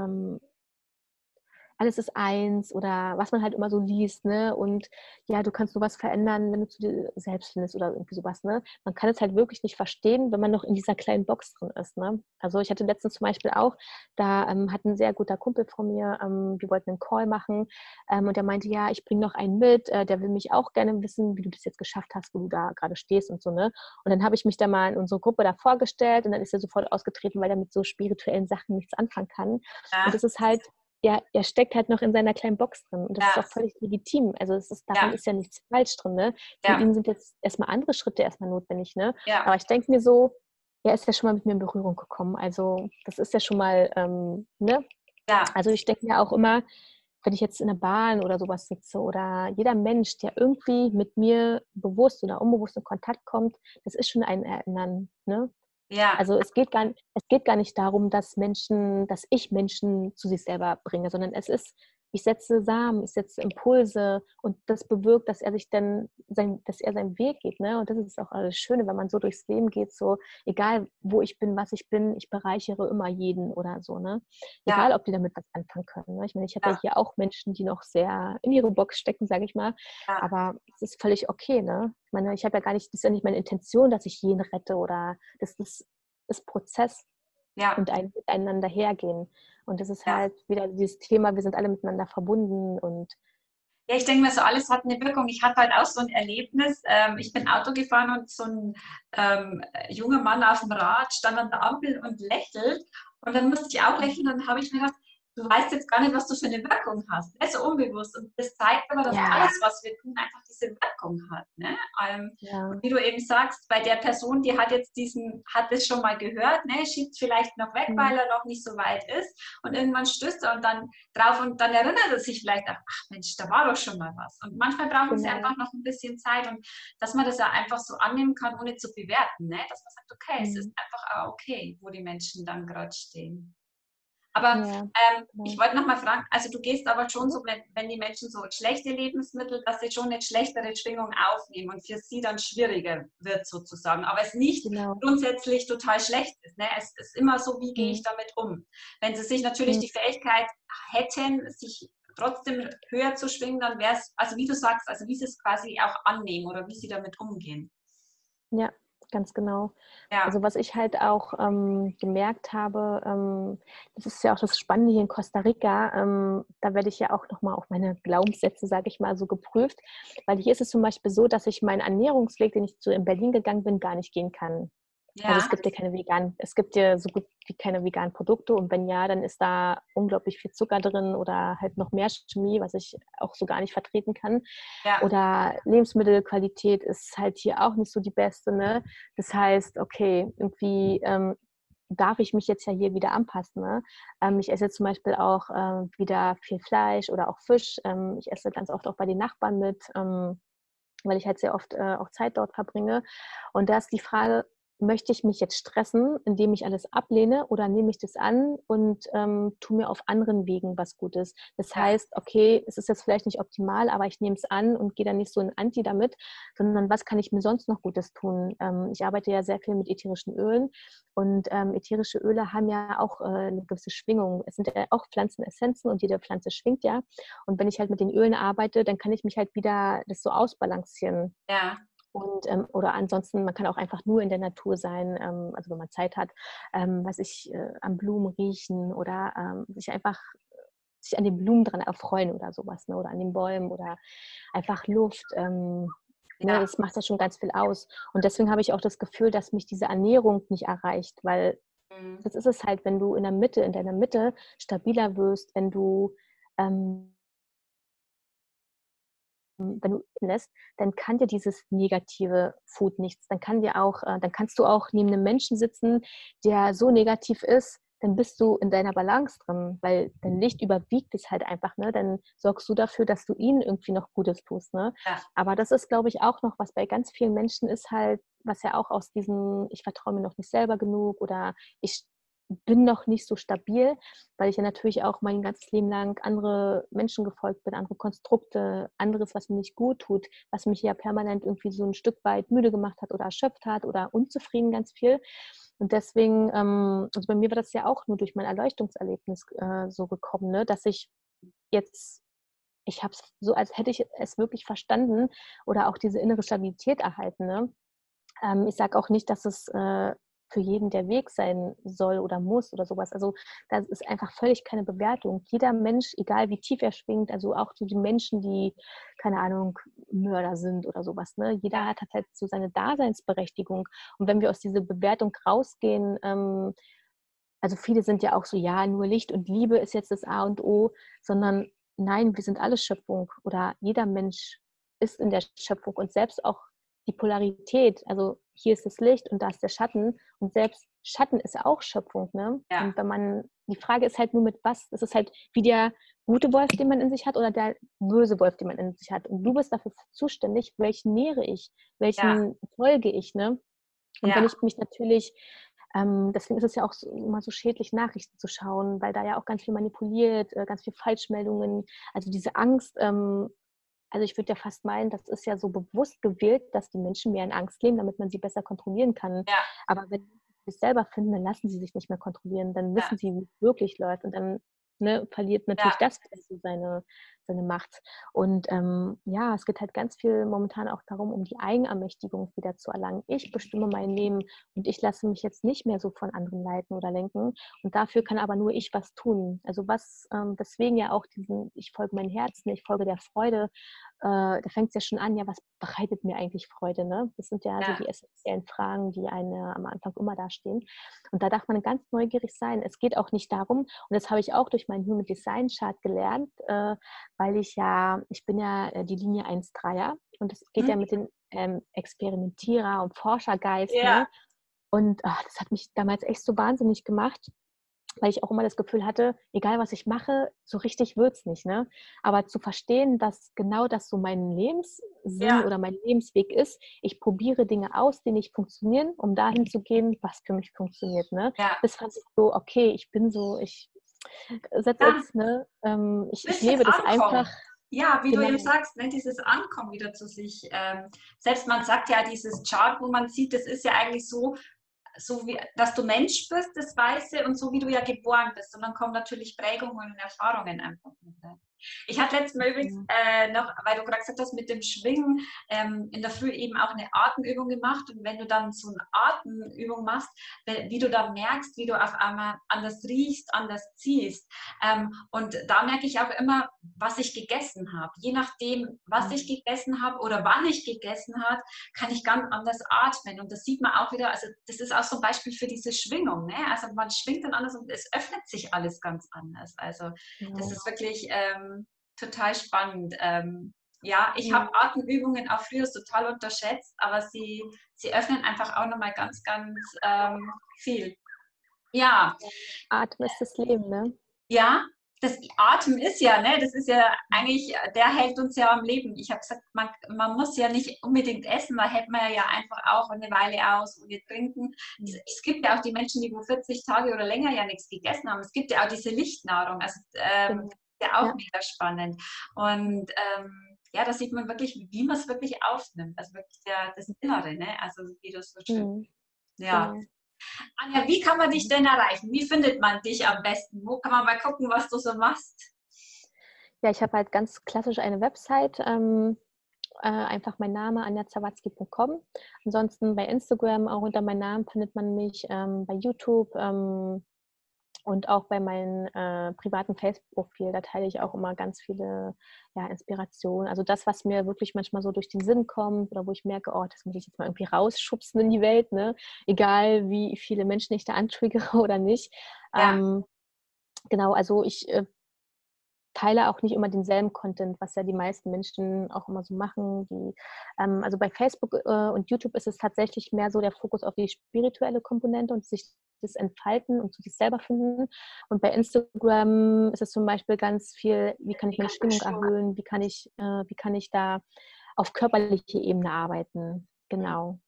alles ist eins oder was man halt immer so liest, ne? Und ja, du kannst sowas verändern, wenn du zu dir selbst findest oder irgendwie sowas, ne? Man kann es halt wirklich nicht verstehen, wenn man noch in dieser kleinen Box drin ist, ne? Also ich hatte letztens zum Beispiel auch, da ähm, hat ein sehr guter Kumpel von mir, ähm, wir wollten einen Call machen ähm, und der meinte, ja, ich bringe noch einen mit, äh, der will mich auch gerne wissen, wie du das jetzt geschafft hast, wo du da gerade stehst und so, ne? Und dann habe ich mich da mal in unsere Gruppe da vorgestellt und dann ist er sofort ausgetreten, weil er mit so spirituellen Sachen nichts anfangen kann. Ja. Und das ist halt er, er steckt halt noch in seiner kleinen Box drin. Und das ja. ist auch völlig legitim. Also es ist, daran ja. ist ja nichts falsch drin. Ne? Für ja. ihn sind jetzt erstmal andere Schritte erstmal notwendig. Ne? Aber ich denke mir so, er ist ja schon mal mit mir in Berührung gekommen. Also das ist ja schon mal, ähm, ne? Ja. Also ich denke mir auch immer, wenn ich jetzt in der Bahn oder sowas sitze oder jeder Mensch, der irgendwie mit mir bewusst oder unbewusst in Kontakt kommt, das ist schon ein Erinnern. Ne? Ja. Also es geht, gar, es geht gar nicht darum, dass Menschen, dass ich Menschen zu sich selber bringe, sondern es ist ich setze Samen, ich setze Impulse und das bewirkt, dass er sich dann, sein, dass er seinen Weg geht. Ne? Und das ist auch alles Schöne, wenn man so durchs Leben geht, so egal wo ich bin, was ich bin, ich bereichere immer jeden oder so. Ne? Egal, ja. ob die damit was anfangen können. Ne? Ich meine, ich habe ja. ja. hier auch Menschen, die noch sehr in ihre Box stecken, sage ich mal. Ja. Aber es ist völlig okay. Ne? Ich meine, ich habe ja gar nicht, das ist ja nicht meine Intention, dass ich jeden rette oder das ist, ist Prozess ja. und ein miteinander hergehen. Und das ist ja. halt wieder dieses Thema, wir sind alle miteinander verbunden und ja, ich denke mir so, alles hat eine Wirkung. Ich hatte halt auch so ein Erlebnis. Ähm, ich bin Auto gefahren und so ein ähm, junger Mann auf dem Rad stand an der Ampel und lächelt. Und dann musste ich auch lächeln und dann habe ich mir gedacht, du weißt jetzt gar nicht, was du für eine Wirkung hast. Ne? So unbewusst. Und das zeigt aber, dass ja. alles, was wir tun, einfach diese Wirkung hat. Ne? Ähm, ja. Wie du eben sagst, bei der Person, die hat jetzt diesen, hat es schon mal gehört, ne? schiebt vielleicht noch weg, mhm. weil er noch nicht so weit ist. Und irgendwann stößt er und dann drauf und dann erinnert er sich vielleicht auch, ach Mensch, da war doch schon mal was. Und manchmal brauchen genau. sie einfach noch ein bisschen Zeit und dass man das ja einfach so annehmen kann, ohne zu bewerten. Ne? Dass man sagt, okay, mhm. es ist einfach okay, wo die Menschen dann gerade stehen. Aber ja, ähm, genau. ich wollte noch mal fragen, also du gehst aber schon so, wenn, wenn die Menschen so schlechte Lebensmittel, dass sie schon eine schlechtere Schwingung aufnehmen und für sie dann schwieriger wird sozusagen. Aber es nicht genau. grundsätzlich total schlecht ist. Ne? Es ist immer so, wie gehe ich mhm. damit um? Wenn sie sich natürlich mhm. die Fähigkeit hätten, sich trotzdem höher zu schwingen, dann wäre es, also wie du sagst, also wie sie es quasi auch annehmen oder wie sie damit umgehen. Ja, ganz genau. Ja. Also was ich halt auch ähm, gemerkt habe, ähm, das ist ja auch das Spannende hier in Costa Rica, ähm, da werde ich ja auch nochmal auf meine Glaubenssätze, sage ich mal, so geprüft, weil hier ist es zum Beispiel so, dass ich meinen Ernährungsweg, den ich zu in Berlin gegangen bin, gar nicht gehen kann. Ja. Also es gibt ja keine veganen, es gibt ja so gut wie keine veganen Produkte und wenn ja, dann ist da unglaublich viel Zucker drin oder halt noch mehr Chemie, was ich auch so gar nicht vertreten kann. Ja. Oder Lebensmittelqualität ist halt hier auch nicht so die beste. Ne? Das heißt, okay, irgendwie ähm, darf ich mich jetzt ja hier wieder anpassen. Ne? Ähm, ich esse zum Beispiel auch ähm, wieder viel Fleisch oder auch Fisch. Ähm, ich esse ganz oft auch bei den Nachbarn mit ähm, weil ich halt sehr oft äh, auch Zeit dort verbringe. Und da ist die Frage, möchte ich mich jetzt stressen, indem ich alles ablehne oder nehme ich das an und ähm, tue mir auf anderen Wegen was Gutes. Das heißt, okay, es ist jetzt vielleicht nicht optimal, aber ich nehme es an und gehe dann nicht so in Anti damit, sondern was kann ich mir sonst noch Gutes tun? Ähm, ich arbeite ja sehr viel mit ätherischen Ölen und ähm, ätherische Öle haben ja auch äh, eine gewisse Schwingung. Es sind ja auch Pflanzenessenzen und jede Pflanze schwingt ja. Und wenn ich halt mit den Ölen arbeite, dann kann ich mich halt wieder das so ausbalancieren. Ja. Und, ähm, oder ansonsten, man kann auch einfach nur in der Natur sein, ähm, also wenn man Zeit hat, ähm, was ich äh, an Blumen riechen oder ähm, sich einfach sich an den Blumen dran erfreuen oder sowas, ne? oder an den Bäumen oder einfach Luft. Ähm, ne? Das macht ja schon ganz viel aus. Und deswegen habe ich auch das Gefühl, dass mich diese Ernährung nicht erreicht, weil mhm. das ist es halt, wenn du in der Mitte, in deiner Mitte stabiler wirst, wenn du ähm, wenn du lässt, dann kann dir dieses negative Food nichts. Dann kann dir auch, äh, dann kannst du auch neben einem Menschen sitzen, der so negativ ist, dann bist du in deiner Balance drin, weil dein Licht überwiegt es halt einfach, ne? Dann sorgst du dafür, dass du ihnen irgendwie noch Gutes tust, ne? Ja. Aber das ist, glaube ich, auch noch, was bei ganz vielen Menschen ist halt, was ja auch aus diesem, ich vertraue mir noch nicht selber genug oder ich bin noch nicht so stabil, weil ich ja natürlich auch mein ganzes Leben lang andere Menschen gefolgt bin, andere Konstrukte, anderes, was mir nicht gut tut, was mich ja permanent irgendwie so ein Stück weit müde gemacht hat oder erschöpft hat oder unzufrieden ganz viel. Und deswegen, ähm, also bei mir war das ja auch nur durch mein Erleuchtungserlebnis äh, so gekommen, ne, dass ich jetzt ich habe es so, als hätte ich es wirklich verstanden oder auch diese innere Stabilität erhalten. Ne? Ähm, ich sage auch nicht, dass es äh, für jeden der Weg sein soll oder muss oder sowas. Also das ist einfach völlig keine Bewertung. Jeder Mensch, egal wie tief er schwingt, also auch die Menschen, die, keine Ahnung, Mörder sind oder sowas, ne? jeder hat halt so seine Daseinsberechtigung. Und wenn wir aus dieser Bewertung rausgehen, ähm, also viele sind ja auch so, ja, nur Licht und Liebe ist jetzt das A und O, sondern nein, wir sind alle Schöpfung oder jeder Mensch ist in der Schöpfung und selbst auch die Polarität, also hier ist das Licht und da ist der Schatten und selbst Schatten ist ja auch Schöpfung, ne? Ja. Und wenn man, die Frage ist halt nur mit was, es ist halt wie der gute Wolf, den man in sich hat oder der böse Wolf, den man in sich hat. Und du bist dafür zuständig, welchen nähere ich, welchen ja. folge ich, ne? Und ja. wenn ich mich natürlich ähm, deswegen ist es ja auch so, immer so schädlich, Nachrichten zu schauen, weil da ja auch ganz viel manipuliert, äh, ganz viel Falschmeldungen, also diese Angst. Ähm, also ich würde ja fast meinen, das ist ja so bewusst gewählt, dass die Menschen mehr in Angst leben, damit man sie besser kontrollieren kann. Ja. Aber wenn sie sich selber finden, dann lassen sie sich nicht mehr kontrollieren, dann wissen ja. sie, wie es wirklich läuft und dann ne, verliert natürlich ja. das so seine, seine Macht. Und ähm, ja, es geht halt ganz viel momentan auch darum, um die Eigenermächtigung wieder zu erlangen. Ich bestimme mein Leben und ich lasse mich jetzt nicht mehr so von anderen leiten oder lenken. Und dafür kann aber nur ich was tun. Also was, ähm, deswegen ja auch diesen, ich folge meinem Herzen, ich folge der Freude. Äh, da fängt es ja schon an, ja, was bereitet mir eigentlich Freude? Ne? Das sind ja, ja. so die essentiellen Fragen, die eine am Anfang immer da stehen. Und da darf man ganz neugierig sein. Es geht auch nicht darum, und das habe ich auch durch meinen Human Design Chart gelernt, äh, weil ich ja, ich bin ja äh, die Linie 1-3er und es geht mhm. ja mit den ähm, Experimentierer und Forschergeist. Ja. Ne? Und ach, das hat mich damals echt so wahnsinnig gemacht, weil ich auch immer das Gefühl hatte, egal was ich mache, so richtig wird es nicht. Ne? Aber zu verstehen, dass genau das so mein Lebenssinn ja. oder mein Lebensweg ist, ich probiere Dinge aus, die nicht funktionieren, um dahin zu gehen, was für mich funktioniert. Ne? Ja. Das fand ich so, okay, ich bin so, ich setze ja. ne, ähm, ich, ich lebe das ankommen. einfach. Ja, wie genau. du eben sagst, ne, dieses Ankommen wieder zu sich. Ähm, selbst man sagt ja, dieses Chart, wo man sieht, das ist ja eigentlich so, so wie, dass du Mensch bist, das Weiße, und so wie du ja geboren bist. Und dann kommen natürlich Prägungen und Erfahrungen einfach mit. Ich hatte letztes Mal übrigens äh, noch, weil du gerade gesagt hast, mit dem Schwingen ähm, in der Früh eben auch eine Atemübung gemacht. Und wenn du dann so eine Atemübung machst, wie du dann merkst, wie du auf einmal anders riechst, anders ziehst. Ähm, und da merke ich auch immer, was ich gegessen habe. Je nachdem, was ich mhm. gegessen habe oder wann ich gegessen habe, kann ich ganz anders atmen. Und das sieht man auch wieder, also das ist auch so ein Beispiel für diese Schwingung. Ne? Also man schwingt dann anders und es öffnet sich alles ganz anders. Also das ist wirklich... Ähm, total spannend. Ähm, ja, ich habe Atemübungen auch früher total unterschätzt, aber sie, sie öffnen einfach auch nochmal ganz, ganz ähm, viel. Ja. Atem ist das Leben, ne? Ja, das Atem ist ja, ne, das ist ja eigentlich, der hält uns ja am Leben. Ich habe gesagt, man, man, muss ja nicht unbedingt essen, da hält man ja einfach auch eine Weile aus und wir trinken. Mhm. Es gibt ja auch die Menschen, die wo 40 Tage oder länger ja nichts gegessen haben. Es gibt ja auch diese Lichtnahrung. Also ähm, ja auch ja. mega spannend. Und ähm, ja, da sieht man wirklich, wie man es wirklich aufnimmt. Also wirklich der, das Innere, ne? Also wie das so schön. Mhm. Ja. Genau. Anja, wie kann man dich denn erreichen? Wie findet man dich am besten? Wo kann man mal gucken, was du so machst? Ja, ich habe halt ganz klassisch eine Website. Ähm, äh, einfach mein Name anjazawatzki.com. Ansonsten bei Instagram auch unter meinem Namen findet man mich, ähm, bei YouTube, ähm, und auch bei meinem äh, privaten Facebook-Profil, da teile ich auch immer ganz viele ja, Inspirationen. Also das, was mir wirklich manchmal so durch den Sinn kommt oder wo ich merke, oh, das muss ich jetzt mal irgendwie rausschubsen in die Welt, ne? Egal wie viele Menschen ich da antriggere oder nicht. Ja. Ähm, genau, also ich äh, teile auch nicht immer denselben Content, was ja die meisten Menschen auch immer so machen. Die, ähm, also bei Facebook äh, und YouTube ist es tatsächlich mehr so der Fokus auf die spirituelle Komponente und sich das entfalten und zu sich selber finden. Und bei Instagram ist es zum Beispiel ganz viel, wie kann ich meine Stimmung erhöhen, wie kann ich, äh, wie kann ich da auf körperliche Ebene arbeiten. Genau.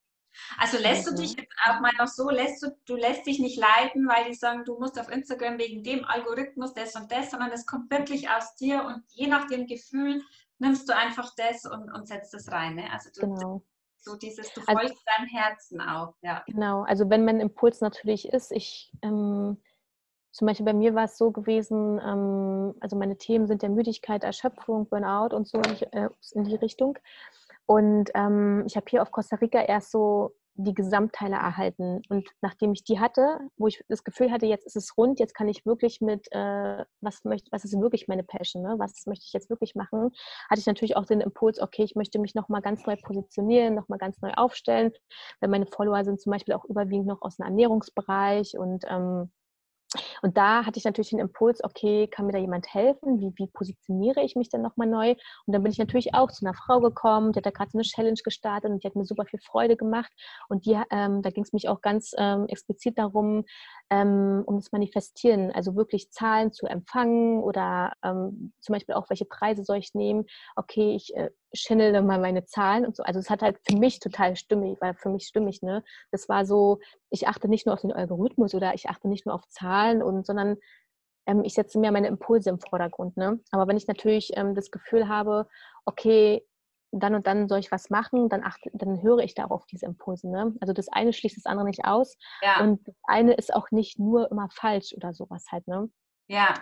Also lässt du dich jetzt auch mal noch so, lässt du, du lässt dich nicht leiten, weil die sagen, du musst auf Instagram wegen dem Algorithmus das und das, sondern es kommt wirklich aus dir und je nach dem Gefühl nimmst du einfach das und, und setzt es rein. Ne? Also du, genau. So dieses, du also folgst also, deinem Herzen auch, ja. Genau, also wenn mein Impuls natürlich ist, ich, ähm, zum Beispiel bei mir war es so gewesen, ähm, also meine Themen sind ja Müdigkeit, Erschöpfung, Burnout und so äh, in die Richtung. Und ähm, ich habe hier auf Costa Rica erst so die Gesamtteile erhalten. Und nachdem ich die hatte, wo ich das Gefühl hatte, jetzt ist es rund, jetzt kann ich wirklich mit, äh, was, möchte, was ist wirklich meine Passion, ne? was möchte ich jetzt wirklich machen, hatte ich natürlich auch den Impuls, okay, ich möchte mich nochmal ganz neu positionieren, nochmal ganz neu aufstellen, weil meine Follower sind zum Beispiel auch überwiegend noch aus dem Ernährungsbereich und ähm, und da hatte ich natürlich den Impuls, okay, kann mir da jemand helfen? Wie, wie positioniere ich mich denn nochmal neu? Und dann bin ich natürlich auch zu einer Frau gekommen, die hat da gerade so eine Challenge gestartet und die hat mir super viel Freude gemacht. Und die, ähm, da ging es mich auch ganz ähm, explizit darum, ähm, um das Manifestieren, also wirklich Zahlen zu empfangen oder ähm, zum Beispiel auch, welche Preise soll ich nehmen? Okay, ich, äh, channel mal meine Zahlen und so. Also es hat halt für mich total stimmig, war für mich stimmig, ne? Das war so, ich achte nicht nur auf den Algorithmus oder ich achte nicht nur auf Zahlen und sondern ähm, ich setze mir meine Impulse im Vordergrund, ne? Aber wenn ich natürlich ähm, das Gefühl habe, okay, dann und dann soll ich was machen, dann, achte, dann höre ich darauf diese Impulse. Ne? Also das eine schließt das andere nicht aus. Ja. Und das eine ist auch nicht nur immer falsch oder sowas halt. Ne? Ja.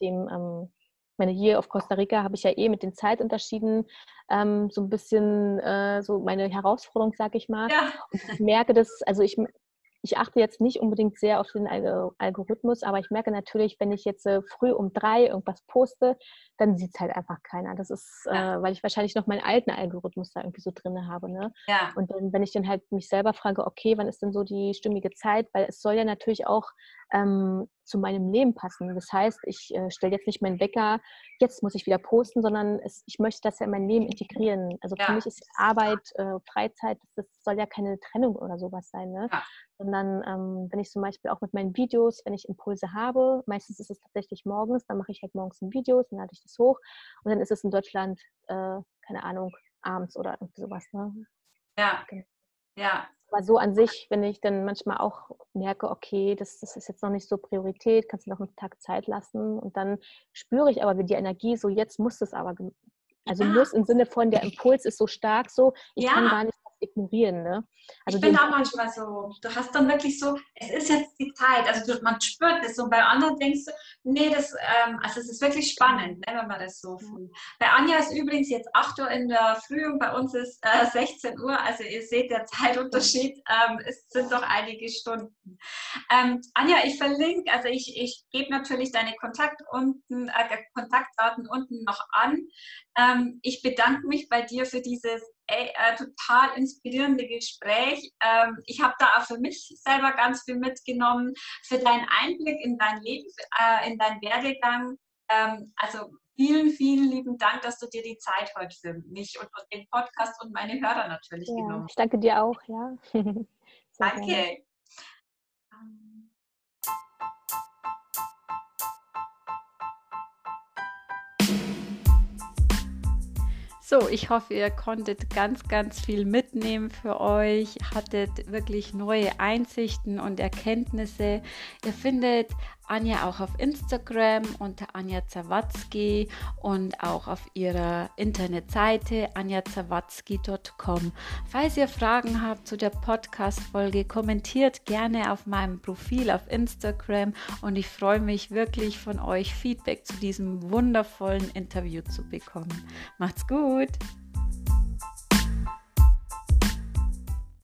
Dem, ähm, meine, hier auf Costa Rica habe ich ja eh mit den Zeitunterschieden ähm, so ein bisschen äh, so meine Herausforderung, sag ich mal. Ja. Und ich merke das, also ich, ich achte jetzt nicht unbedingt sehr auf den Algorithmus, aber ich merke natürlich, wenn ich jetzt äh, früh um drei irgendwas poste, dann sieht es halt einfach keiner. Das ist, ja. äh, weil ich wahrscheinlich noch meinen alten Algorithmus da irgendwie so drin habe. Ne? Ja. Und dann, wenn ich dann halt mich selber frage, okay, wann ist denn so die stimmige Zeit? Weil es soll ja natürlich auch ähm, zu meinem Leben passen. Das heißt, ich äh, stelle jetzt nicht meinen Wecker, jetzt muss ich wieder posten, sondern es, ich möchte das ja in mein Leben integrieren. Also für ja. mich ist Arbeit, äh, Freizeit, das, das, soll ja keine Trennung oder sowas sein. Ne? Ja. Sondern ähm, wenn ich zum Beispiel auch mit meinen Videos, wenn ich Impulse habe, meistens ist es tatsächlich morgens, dann mache ich halt morgens ein Video, dann lade ich das hoch und dann ist es in Deutschland, äh, keine Ahnung, abends oder irgendwie sowas. Ne? Ja. Genau. Ja, aber so an sich, wenn ich dann manchmal auch merke, okay, das, das ist jetzt noch nicht so Priorität, kannst du noch einen Tag Zeit lassen und dann spüre ich aber wie die Energie, so jetzt muss es aber, also ja. muss im Sinne von der Impuls ist so stark so, ich ja. kann gar nicht ignorieren. Ne? Also ich bin auch manchmal so, du hast dann wirklich so, es ist jetzt die Zeit, also du, man spürt es und bei anderen denkst du, nee, das, ähm, also es ist wirklich spannend, ne, wenn man das so fühlt. Bei Anja ist übrigens jetzt 8 Uhr in der Früh und bei uns ist äh, 16 Uhr, also ihr seht, der Zeitunterschied ähm, es sind doch einige Stunden. Ähm, Anja, ich verlinke, also ich, ich gebe natürlich deine Kontakt unten, äh, Kontaktdaten unten noch an. Ähm, ich bedanke mich bei dir für dieses ey, äh, total inspirierende Gespräch. Ähm, ich habe da auch für mich selber ganz viel mitgenommen, für deinen Einblick in dein Leben, äh, in deinen Werdegang. Ähm, also vielen, vielen lieben Dank, dass du dir die Zeit heute für mich und, und den Podcast und meine Hörer natürlich ja, genommen hast. Ich danke dir auch, ja. Danke. Gerne. So, ich hoffe, ihr konntet ganz, ganz viel mitnehmen für euch, hattet wirklich neue Einsichten und Erkenntnisse. Ihr findet Anja auch auf Instagram unter Anja Zawatzki und auch auf ihrer Internetseite anjazawatzki.com. Falls ihr Fragen habt zu der Podcast-Folge, kommentiert gerne auf meinem Profil auf Instagram und ich freue mich wirklich von euch Feedback zu diesem wundervollen Interview zu bekommen. Macht's gut!